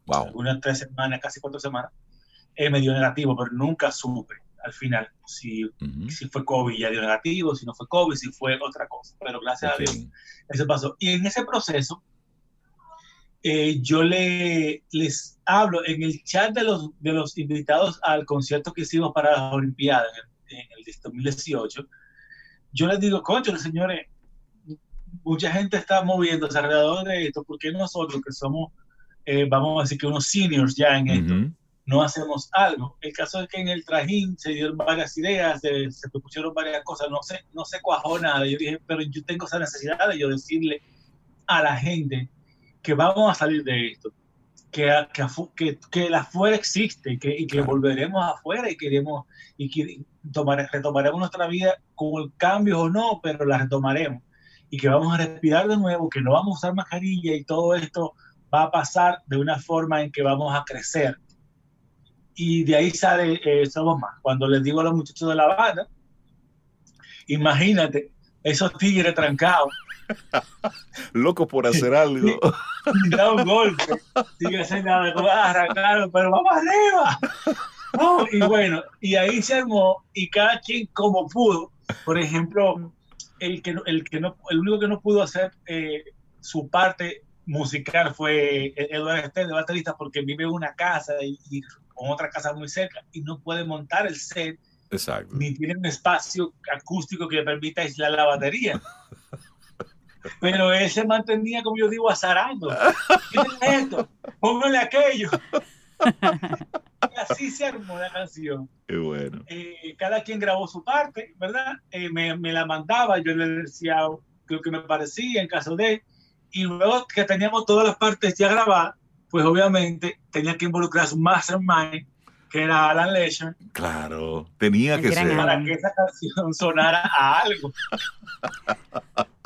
Wow. unas tres semanas, casi cuatro semanas, eh, me dio negativo, pero nunca supe al final si, Ujú. si fue COVID ya dio negativo, si no fue COVID, si fue otra cosa. Pero gracias Ok. a Dios eso pasó. Y en ese proceso, eh, yo le, les hablo en el chat de los, de los invitados al concierto que hicimos para las Olimpiadas en, en el 2018. Yo les digo, concho, señores, mucha gente está moviéndose alrededor de esto, porque nosotros que somos, eh, vamos a decir que unos seniors ya en esto, no hacemos algo. El caso es que en el trajín se dieron varias ideas, se, se propusieron varias cosas, no se, no se cuajó nada. Yo dije, pero yo tengo esa necesidad de yo decirle a la gente que vamos a salir de esto, que, que, que, que el afuera existe que, y que Claro. volveremos afuera y queremos y que tomare- retomaremos nuestra vida con cambios o no, pero la retomaremos y que vamos a respirar de nuevo, que no vamos a usar mascarilla y todo esto va a pasar de una forma en que vamos a crecer y de ahí sale eh, Somos Más. Cuando les digo a los muchachos de la banda, imagínate esos tigres trancados, Loco por hacer algo. da un golpe, tigres en la arrancaron, pero vamos arriba. No, y bueno, y ahí se armó, y cada quien como pudo. Por ejemplo, el, que, el, que no, el único que no pudo hacer eh, su parte musical fue Eduardo de baterista, porque vive en una casa y, y con otra casa muy cerca y no puede montar el set Exacto. ni tiene un espacio acústico que le permita aislar la batería. Pero él se mantenía, como yo digo, azarando. Quítale esto, póngale aquello. Y así se armó la canción. Qué bueno. Eh, cada quien grabó su parte, ¿verdad? Eh, me, me la mandaba, yo le decía lo que me parecía en caso de. Y luego que teníamos todas las partes ya grabadas, pues obviamente tenía que involucrar su mastermind, que era Alan Lesher, Claro. Tenía que ser. Para que esa canción sonara a algo.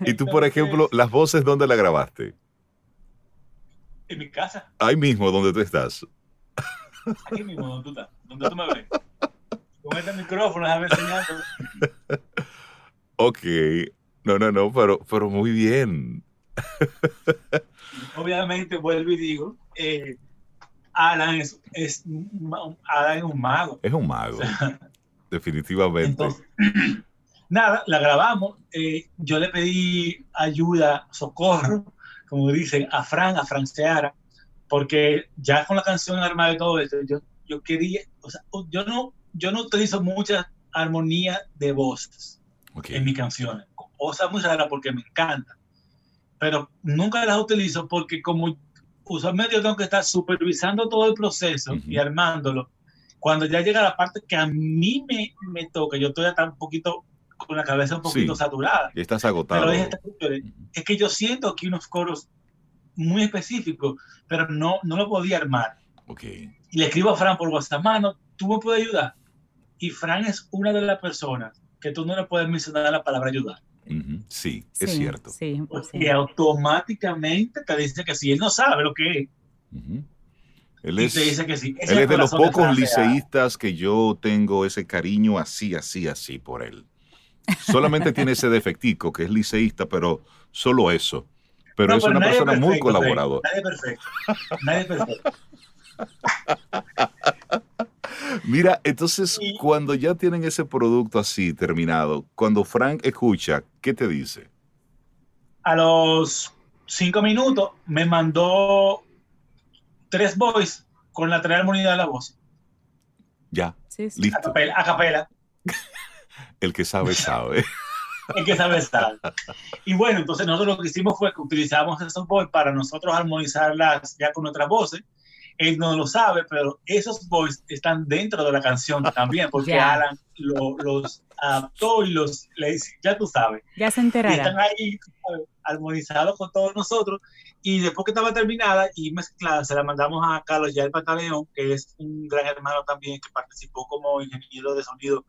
Y tú, por ejemplo, las voces, ¿dónde las grabaste? En mi casa, Ahí mismo, donde tú estás. aquí mismo, donde tú estás, donde tú me ves. Con este micrófono, déjame enseñando. Ok. No, no, no, pero, pero muy bien. Obviamente, vuelvo y digo, eh, Alan es, es, un- Alan es un mago. Es un mago. Definitivamente. Entonces, nada, la grabamos. eh, yo le pedí ayuda, socorro, como dicen, a Fran, a Fran Seara, porque ya con la canción armada y todo esto, yo, yo quería, o sea, yo no, yo no utilizo mucha armonía de voces en mis canciones, cosa muy rara porque me encanta, pero nunca las utilizo porque como usualmente yo tengo que estar supervisando todo el proceso y armándolo, cuando ya llega la parte que a mí me, me toca, yo estoy hasta un poquito con la cabeza un poquito Sí. saturada. Y estás agotado. Pero dije, "Señores, es que yo siento aquí unos coros muy específicos, pero no, no lo podía armar. Ok. Y le escribo a Fran por WhatsApp, mano, ¿tú me puedes ayudar? Y Fran es una de las personas que tú no le puedes mencionar la palabra ayudar. Sí, es cierto. Sí, Porque automáticamente te dice que sí, él no sabe lo que es. Él es, dice que sí. Él de los pocos liceístas que yo tengo ese cariño así, así, así por él. Solamente tiene ese defectico que es liceísta, pero solo eso. Pero No, es una persona muy perfecto, colaboradora. Nadie es perfecto. Nadie es perfecto. Mira, entonces cuando ya tienen ese producto así terminado, cuando Frank escucha, ¿qué te dice? A los cinco minutos me mandó tres voice con la tres armonía de la voz. Ya, Sí, sí. A capela. A capela. El que sabe, sabe. El que sabe estar. Y bueno, entonces nosotros lo que hicimos fue que utilizamos esos voice para nosotros armonizarlas ya con nuestras voces. Él no lo sabe, pero esos voice están dentro de la canción también, porque Ya. Alan lo- los adaptó y los le dice, ya tú sabes. Ya se Y están ahí sabes, armonizados con todos nosotros. Y después que estaba terminada y mezclada, se la mandamos a Carlos Yael Pantaleón, que es un gran hermano también, que participó como ingeniero de sonido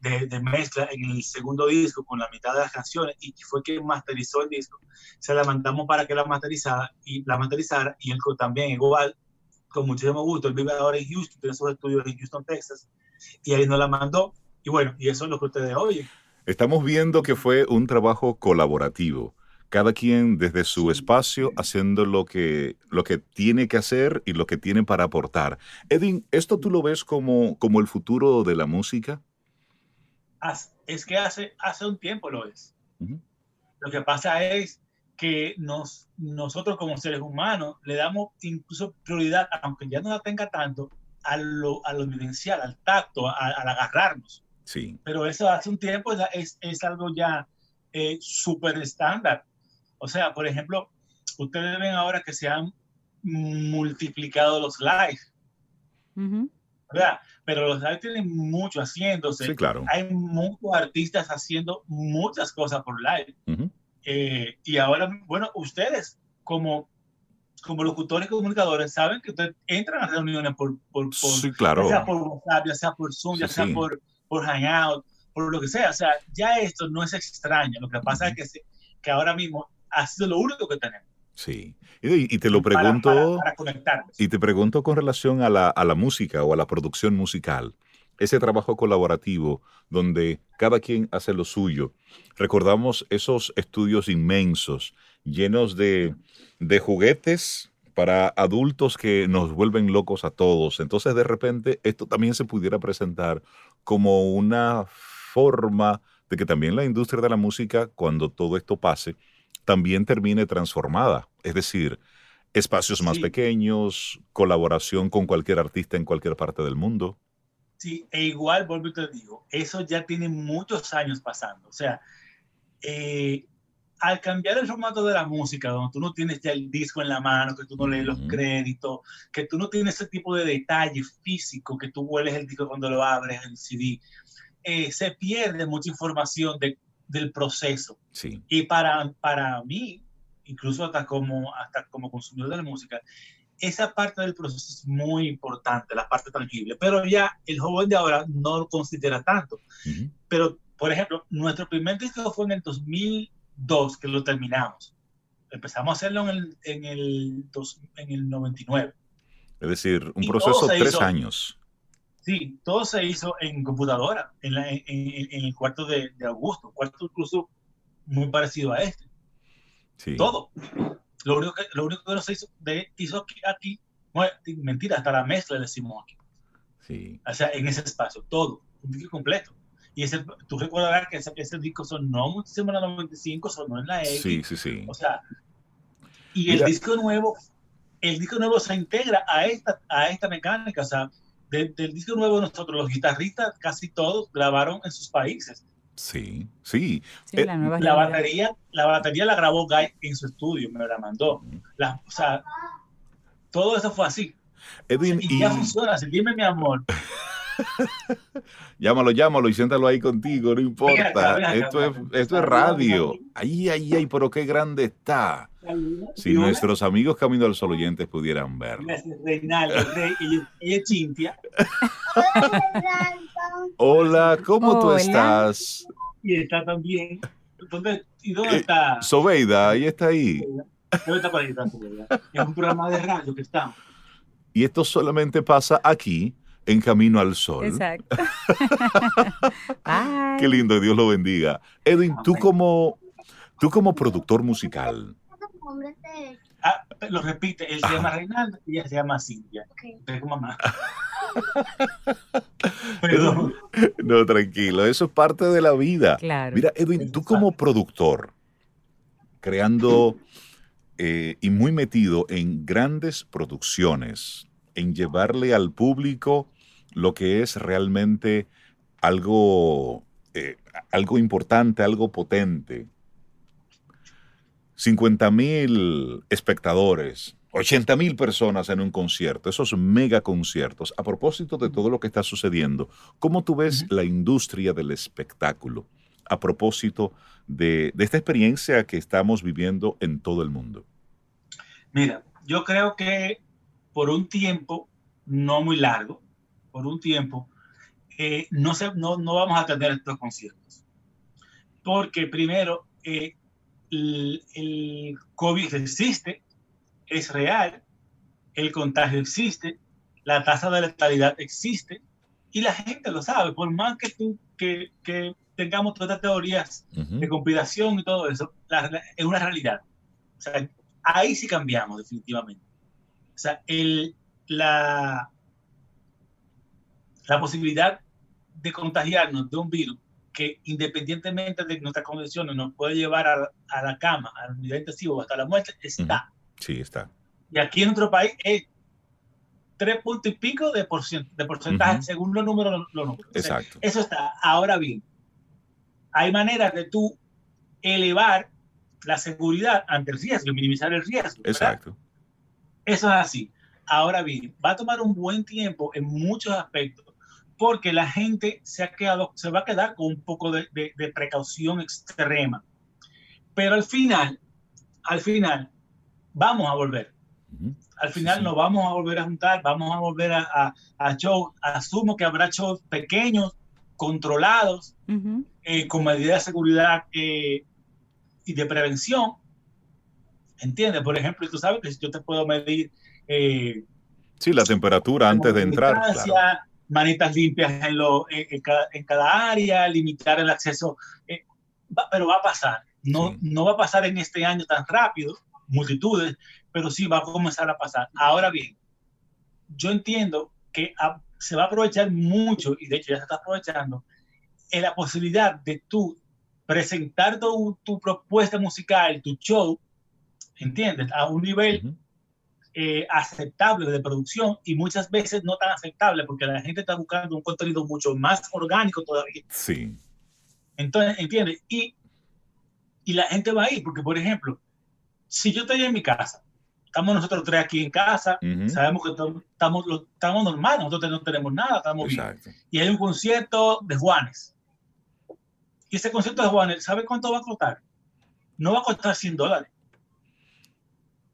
de, de mezcla en el segundo disco con la mitad de las canciones y fue quien masterizó el disco. Se la mandamos para que la masterizara y la masterizara y él también igual, con muchísimo gusto. Él vive ahora en Houston, tiene sus estudios en Houston, Texas, y ahí nos la mandó. Y bueno, y eso es lo que ustedes oyen. Estamos viendo que fue un trabajo colaborativo. Cada quien desde su espacio haciendo lo que, lo que tiene que hacer y lo que tiene para aportar. Edwin, ¿esto tú lo ves como, como el futuro de la música? Es que hace, hace un tiempo lo es. Lo que pasa es que nos, nosotros como seres humanos le damos incluso prioridad, aunque ya no la tenga tanto, a lo, a lo vivencial, al tacto, a- al agarrarnos. Sí. Pero eso hace un tiempo es, es, es algo ya eh, súper estándar. O sea, por ejemplo, ustedes ven ahora que se han multiplicado los live, Ujú. ¿Verdad? Pero los live tienen mucho haciéndose. Sí, claro. Hay muchos artistas haciendo muchas cosas por live. Eh, y ahora, bueno, ustedes como, como locutores y comunicadores saben que ustedes entran a reuniones por, por, por Sí, claro. ya sea por WhatsApp, ya sea por Zoom, ya Sí, sea por, por Hangout, por lo que sea. O sea, ya esto no es extraño. Lo que pasa es que, que ahora mismo ha sido lo único que tenemos. Sí. Y, y te lo para- pregunto, para, para conectarnos. y te pregunto con relación a la, a la música o a la producción musical. Ese trabajo colaborativo donde cada quien hace lo suyo. Recordamos esos estudios inmensos, llenos de, de juguetes para adultos que nos vuelven locos a todos. Entonces, de repente, esto también se pudiera presentar como una forma de que también la industria de la música, cuando todo esto pase, también termine transformada. Es decir, espacios más Sí. pequeños, colaboración con cualquier artista en cualquier parte del mundo. Sí, e igual, vuelvo y te digo, eso ya tiene muchos años pasando. O sea, eh, al cambiar el formato de la música, donde tú no tienes ya el disco en la mano, que tú no lees los Ujú. créditos, que tú no tienes ese tipo de detalle físico, que tú hueles el disco cuando lo abres, el CD, eh, se pierde mucha información de- del proceso. Sí. Y para, para mí, incluso hasta como, hasta como consumidor de la música, esa parte del proceso es muy importante, la parte tangible. Pero ya el joven de ahora no lo considera tanto. Pero, por ejemplo, nuestro primer disco fue en el 2002 que lo terminamos. Empezamos a hacerlo en el, en el, dos- en el 99. Es decir, un Y proceso de tres hizo- años. Sí, todo se hizo en computadora, en, la- en- el cuarto de, de Augusto, un cuarto incluso muy parecido a este. Sí. todo. Lo único que, lo único que no se hizo, de, hizo aquí, aquí, bueno, mentira, hasta la mezcla le decimos aquí. Sí. O sea, en ese espacio, todo, un disco completo. Y ese, tú recordarás que ese, ese disco sonó muchísimo en la 95, sonó en la X. Sí, sí, sí. O sea, y el Mira. disco nuevo, el disco nuevo se integra a esta, a esta mecánica. O sea, de- del disco nuevo nosotros, los guitarristas, casi todos grabaron en sus países. Sí, sí. Sí, Eh, la nueva La realidad. batería, la batería la grabó Guy en su estudio, me la mandó. La- o sea, todo eso fue así. Edwin, Y y ya funciona. Así, dime, mi amor. llámalo, llámalo y siéntalo ahí contigo, no importa. acá, ven acá, Esto es, esto es radio. Ay, ay, ay, pero qué grande está. Si nuestros amigos Camino al Sol oyentes pudieran verlo. Gracias, Reinaldo, ella es Cintia Hola, ¿cómo tú estás? y está también. ¿Dónde, ¿Y dónde Eh, está? Sobeida, ahí está ahí. ¿Dónde está por ahí? está Sobeida? Es un programa de radio que estamos. Y esto solamente pasa aquí, en Camino al Sol. Exacto. Qué lindo, Dios lo bendiga. Edwin, tú como, tú como productor musical, Ah, lo repite, él se llama Reinaldo y ella se llama Cintia. Es mamá. Perdón. no, tranquilo, eso es parte de la vida. Claro. Mira, Edwin, tú como productor, creando eh, y muy metido en grandes producciones, en llevarle al público lo que es realmente algo, eh, algo importante, algo potente. 50 mil espectadores, 80 mil personas en un concierto, esos mega conciertos. A propósito de todo lo que está sucediendo, ¿cómo tú ves la industria del espectáculo? A propósito de, de esta experiencia que estamos viviendo en todo el mundo. Mira, yo creo que por un tiempo, no muy largo, por un tiempo, eh, no, se, no, no vamos a tener estos conciertos. Porque primero, eh, el, el COVID existe, es real, el contagio existe, la tasa de letalidad existe y la gente lo sabe. Por más que, tú, que, que tengamos todas estas teorías de conspiración y todo eso, la- la- es una realidad. O sea, ahí sí cambiamos definitivamente. O sea, el, la, la posibilidad de contagiarnos de un virus que independientemente de nuestras condiciones nos puede llevar a, a la cama, al unidad intensivo o hasta la muerte, está. Sí, está. Y aquí en nuestro país es tres puntos y pico de, porcent- de porcentaje según los números. Los números. O sea, Exacto. eso está. Ahora bien, hay maneras de tú elevar la seguridad ante el riesgo, minimizar el riesgo. ¿verdad? Exacto. Eso es así. Ahora bien, va a tomar un buen tiempo en muchos aspectos porque la gente se ha quedado, se va a quedar con un poco de, de- de precaución extrema. Pero al final, al final, vamos a volver. Al final Sí. nos vamos a volver a juntar, vamos a volver a, a, a shows. Asumo que habrá shows pequeños, controlados, eh, con medidas de seguridad eh, y de prevención. ¿Entiendes? Por ejemplo, tú sabes que yo te puedo medir eh, Sí, la temperatura antes de entrar. Claro. Manitas limpias en, lo, en, en cada, en cada área, limitar el acceso. eh, va- pero va a pasar. No, Sí. no va a pasar en este año tan rápido, multitudes, pero sí va a comenzar a pasar. Ahora bien, yo entiendo que a- se va a aprovechar mucho, y de hecho ya se está aprovechando, en la posibilidad de tú presentar tu, tu propuesta musical, tu show, ¿entiendes? A un nivel. Eh, aceptable de producción y muchas veces no tan aceptable porque la gente está buscando un contenido mucho más orgánico todavía. Sí. Entonces, ¿entiendes? Y, y la gente va ahí, porque por ejemplo, si yo estoy en mi casa, estamos nosotros tres aquí en casa, sabemos que estamos, estamos normales, nosotros no tenemos nada, estamos bien. Y hay un concierto de Juanes. Y ese concierto de Juanes, ¿sabe cuánto va a costar? No va a costar 100 dólares,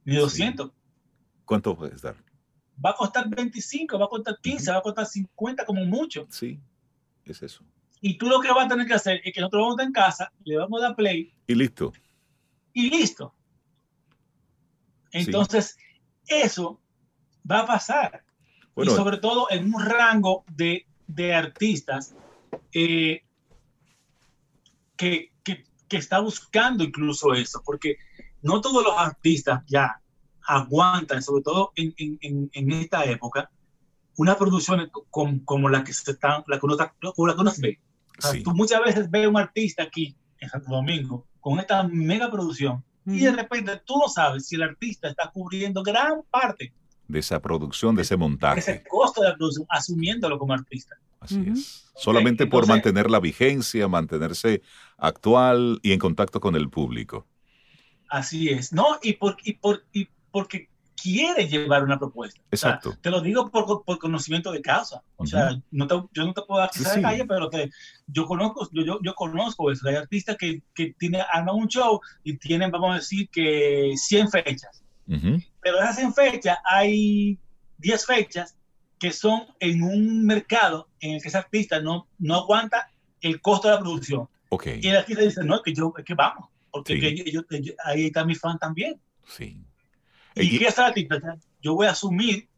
ni 200. ¿Cuánto puedes dar? va a costar 25, va a costar 15, va a costar 50 como mucho. Sí, es eso. Y tú lo que vas a tener que hacer es que nosotros vamos a estar en casa, le vamos a dar play Y listo. y listo. Entonces, eso va a pasar. Bueno, y sobre todo en un rango de, de artistas eh, que, que, que está buscando incluso eso, porque no todos los artistas ya aguantan, sobre todo en, en, en, esta época, una producción como, como la que se están, la que uno, está- como la que uno ve. O sea, Sí. Tú muchas veces ves a un artista aquí en Santo Domingo con esta mega producción y de repente tú no sabes si el artista está cubriendo gran parte De esa producción, de ese de montaje. ese costo de la producción, asumiéndolo como artista. Así es. Solamente por entonces- mantener la vigencia, mantenerse actual y en contacto con el público. Así es. No, y, por, y, por, y porque quiere llevar una propuesta. O sea, Exacto. te lo digo por, por conocimiento de causa. O sea, Ujú. no te- yo no te puedo dar Sí, detalle, pero te, yo conozco, yo, yo, yo conozco eso. Hay artistas que, que tienen, arman un show y tienen, vamos a decir, que 100 fechas. Pero de esas 100 fechas hay 10 fechas que son en un mercado en el que ese artista no, no aguanta el costo de la producción. Ok. Y el artista dice, no, es que yo, que vamos, porque Sí. que yo- ahí está mi fan también. Sí. ¿Y Y- qué es el artista? O sea, Yo voy a asumir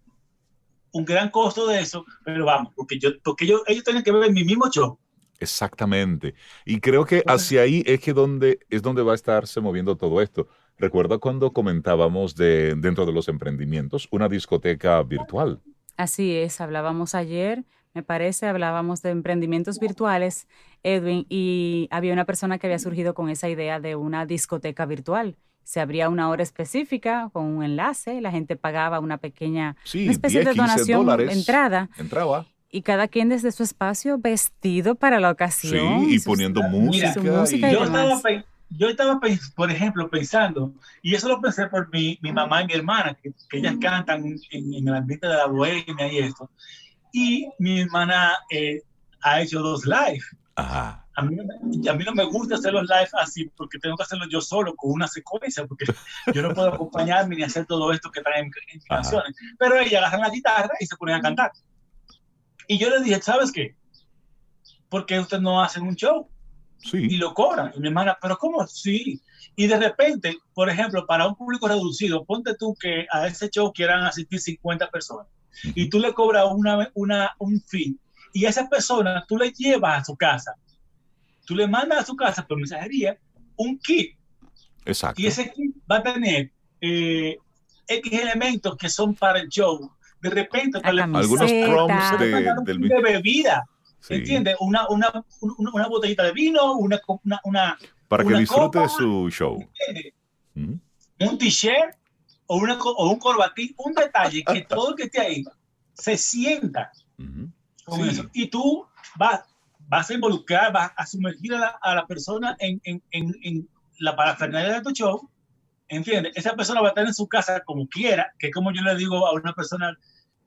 un gran costo de eso, pero vamos, porque yo, porque yo, ellos tienen que ver mi mismo show. Exactamente. Y creo que hacia ahí es que donde es donde va a estarse moviendo todo esto. Recuerda cuando comentábamos de dentro de los emprendimientos una discoteca virtual. Así es, hablábamos ayer, me parece, hablábamos de emprendimientos virtuales, Edwin, y había una persona que había surgido con esa idea de una discoteca virtual. Se abría una hora específica con un enlace, la gente pagaba una pequeña, Sí, una especie 10, de 15 donación dólares. entrada, Entraba. y cada quien desde su espacio vestido para la Sí, ocasión. y sus- poniendo música. su música y- y Yo estaba, yo por ejemplo, pensando, y eso lo pensé por mi, mi mamá y mi hermana, que, que ellas cantan en, en el ambiente de la bohemia y esto. Y mi hermana eh, ha hecho dos live. Ajá. A mí, no me- a mí no me gusta hacer los live así porque tengo que hacerlo yo solo con una secuencia, porque yo no puedo acompañarme ni hacer todo esto que traen en canciones. Pero ella agarran la guitarra y se ponen a cantar. Y yo le dije, ¿sabes qué? ¿Por qué ustedes no hacen un show? y Sí. lo cobran. Y mi hermana, ¿pero cómo? Sí. Y de repente, por ejemplo, para un público reducido, ponte tú que a ese show quieran asistir 50 personas y tú le cobras una, una, un fee y a esa persona tú le llevas a su casa. Tú le mandas a su casa por mensajería un kit Exacto. y ese kit va a tener eh, X elementos que son para el show. De repente, Algunos le de, un del de bebida. sí. ¿Entiendes? Una, una, una, una botellita de vino, una, una, una, Para que Una disfrute copa. su show. un t-shirt o, una, o un corbatín, un detalle que todo el que esté ahí se sienta con Sí. eso. Y tú vas, vas a involucrar, vas a sumergir a la, a la persona en, en, en, la parafernalia de tu show. ¿Entiendes? Esa persona va a estar en su casa como quiera, que es como yo le digo a una persona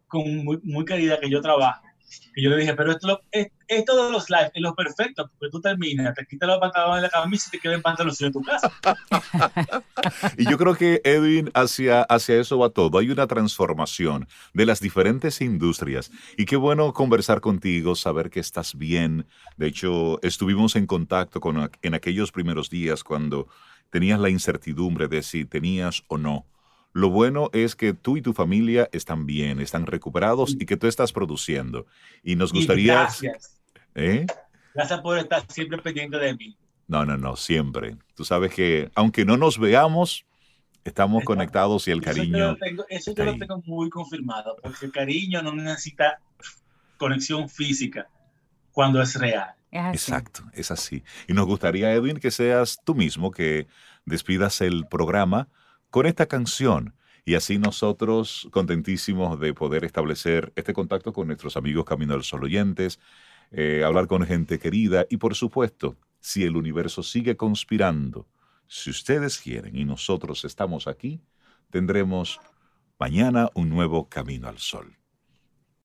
con muy, muy querida que yo trabajo. Que yo le dije, pero esto, es- esto de los live es lo perfecto, porque tú terminas, te quitas los pantalones de la camisa y te quedas en pantalones en tu casa. Y yo creo que, Edwin, hacia, hacia eso va todo. Hay una transformación de las diferentes industrias. Y qué bueno conversar contigo, saber que estás bien. De hecho, estuvimos en contacto con, en aquellos primeros días cuando tenías la incertidumbre de si tenías o no. Lo bueno es que tú y tu familia están bien, están recuperados y que tú estás produciendo. Y nos Y gustaría... gracias. ¿Eh? Gracias por estar siempre pendiente de mí. No, no, no, siempre. Tú sabes que aunque no nos veamos, estamos conectados y el Eso yo cariño... lo tengo, eso yo lo tengo muy confirmado, porque el cariño no necesita conexión física cuando es real. Es. Exacto, es así. Y nos gustaría, Edwin, que seas tú mismo que despidas el programa con esta canción. Y así nosotros contentísimos de poder establecer este contacto con nuestros amigos Camino al Sol oyentes, eh, hablar con gente querida y por supuesto, si el universo sigue conspirando, si ustedes quieren y nosotros estamos aquí, tendremos mañana un nuevo Camino al Sol.